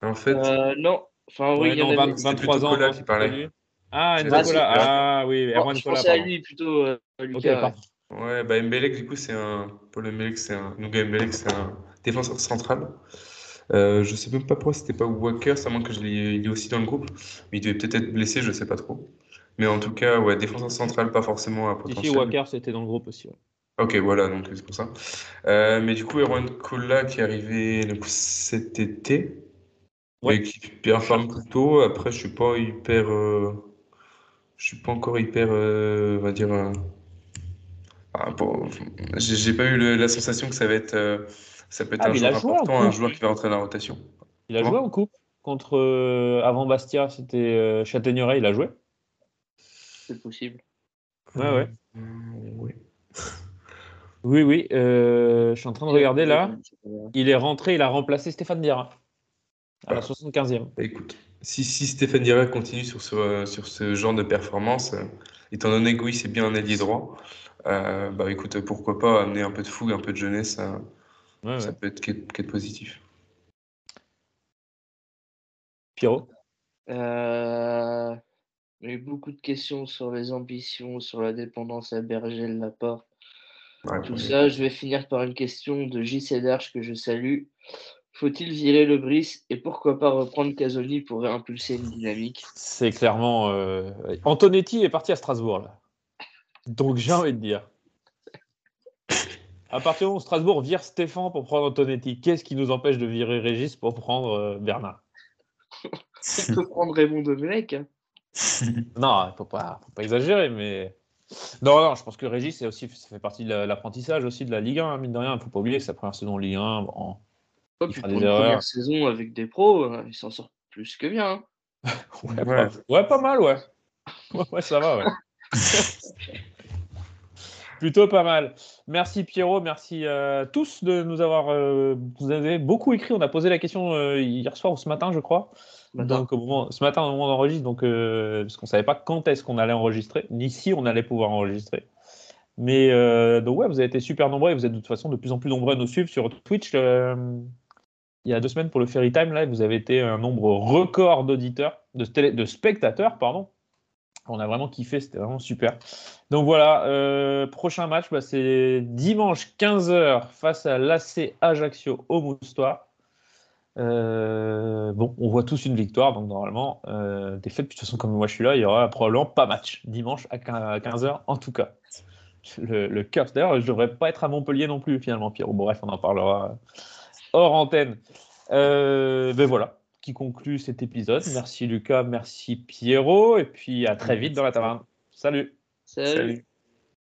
En fait, Euh, non, enfin, oui, Ouais, il y en non, avait- 20 C'était 23 plutôt ans. Cola qui parlait. Ah, ça, Ah oui, Erwan je Cola, pensais à lui plutôt, euh, Lucas. ouais, bah, Mbelek, du coup, c'est un. Paul Mbelek, c'est un. Mbelek, c'est un défenseur central. Euh, je sais même pas pourquoi c'était pas Walker, à moins que je l'ai il est aussi dans le groupe. Mais il devait peut-être être blessé, je sais pas trop. Mais en tout cas, ouais, défenseur central, pas forcément à Ici, potentiel. Walker, c'était dans le groupe aussi. ouais. Ok, voilà, donc c'est pour ça. Euh, mais du coup, Erwan Cola qui est arrivé donc, cet été, Ouais. mais qui performe plutôt. Après, je suis pas hyper, euh, je suis pas encore hyper, euh, on va dire. euh, ah, bon, j'ai pas eu le- la sensation que ça va être, euh, ça peut être Ah, un joueur important, un joueur qui va rentrer dans la rotation. Il a Comment joué en coupe contre. euh, avant Bastia, c'était euh, Châtaigneraie, il a joué? C'est possible. Ouais, ouais. Oui, oui. euh, je suis en train de regarder là. Il est rentré, il a remplacé Stéphane Diarra à la Ah. 75e. Bah, écoute, si, si Stéphane Dirac continue sur ce, euh, sur ce genre de performance, euh, étant donné que oui, c'est bien un ailier droit, euh, bah écoute, pourquoi pas amener un peu de fougue, un peu de jeunesse, ça, Ouais, ça ouais. peut être qu'être positif. Pierrot? Euh, Il y a eu beaucoup de questions sur les ambitions, sur la dépendance à Berger, Laporte. Ouais, Tout ouais. ça, je vais finir par une question de JC Darche que je salue. Faut-il virer le Brice et pourquoi pas reprendre Casoni pour impulser une dynamique? C'est clairement. euh, Antonetti est parti à Strasbourg là. Donc j'ai envie de dire. À partir du moment où Strasbourg vire Stéphane pour prendre Antonetti, qu'est-ce qui nous empêche de virer Régis pour prendre euh, Bernard? On peut prendre Raymond Domenech. hein. Non, il ne faut pas, exagérer, mais. Non, non, je pense que Régis, c'est aussi, ça fait partie de la- l'apprentissage aussi de la Ligue 1, hein, mine de rien. Il ne faut pas oublier que sa première saison en Ligue 1, bon, Oh, il puis pour des une erreurs. première saison avec des pros, euh, il s'en sort plus que bien. hein. Ouais, Ouais. pas, ouais, pas mal, ouais. Ouais, ouais, ça va, ouais. Plutôt pas mal. Merci Pierrot, merci à tous de nous avoir. euh, vous avez beaucoup écrit. On a posé la question euh, hier soir ou ce matin, je crois. Matin. Donc, au moment, ce matin, au moment où on enregistre, donc, euh, parce qu'on ne savait pas quand est-ce qu'on allait enregistrer, ni si on allait pouvoir enregistrer. Mais euh, donc, ouais, vous avez été super nombreux et vous êtes de toute façon de plus en plus nombreux à nous suivre sur Twitch il y a deux semaines pour le Fairy Time Live, vous avez été un nombre record d'auditeurs, de, spectateurs, pardon. On a vraiment kiffé, c'était vraiment super. Donc voilà, euh, prochain match, bah, c'est dimanche 15h face à l'AC Ajaccio au Moustoir. Euh, bon, on voit tous une victoire, donc normalement, euh, des fêtes, de toute façon, comme moi je suis là, il y aura probablement pas match dimanche à 15h en tout cas. Le, le D'ailleurs, je devrais pas être à Montpellier non plus finalement, Pierrot. Bon, bref, on en parlera hors antenne. Euh, ben voilà, qui conclut cet épisode. Merci Lucas, merci Pierrot, et puis à très vite dans la taverne. Salut. Salut.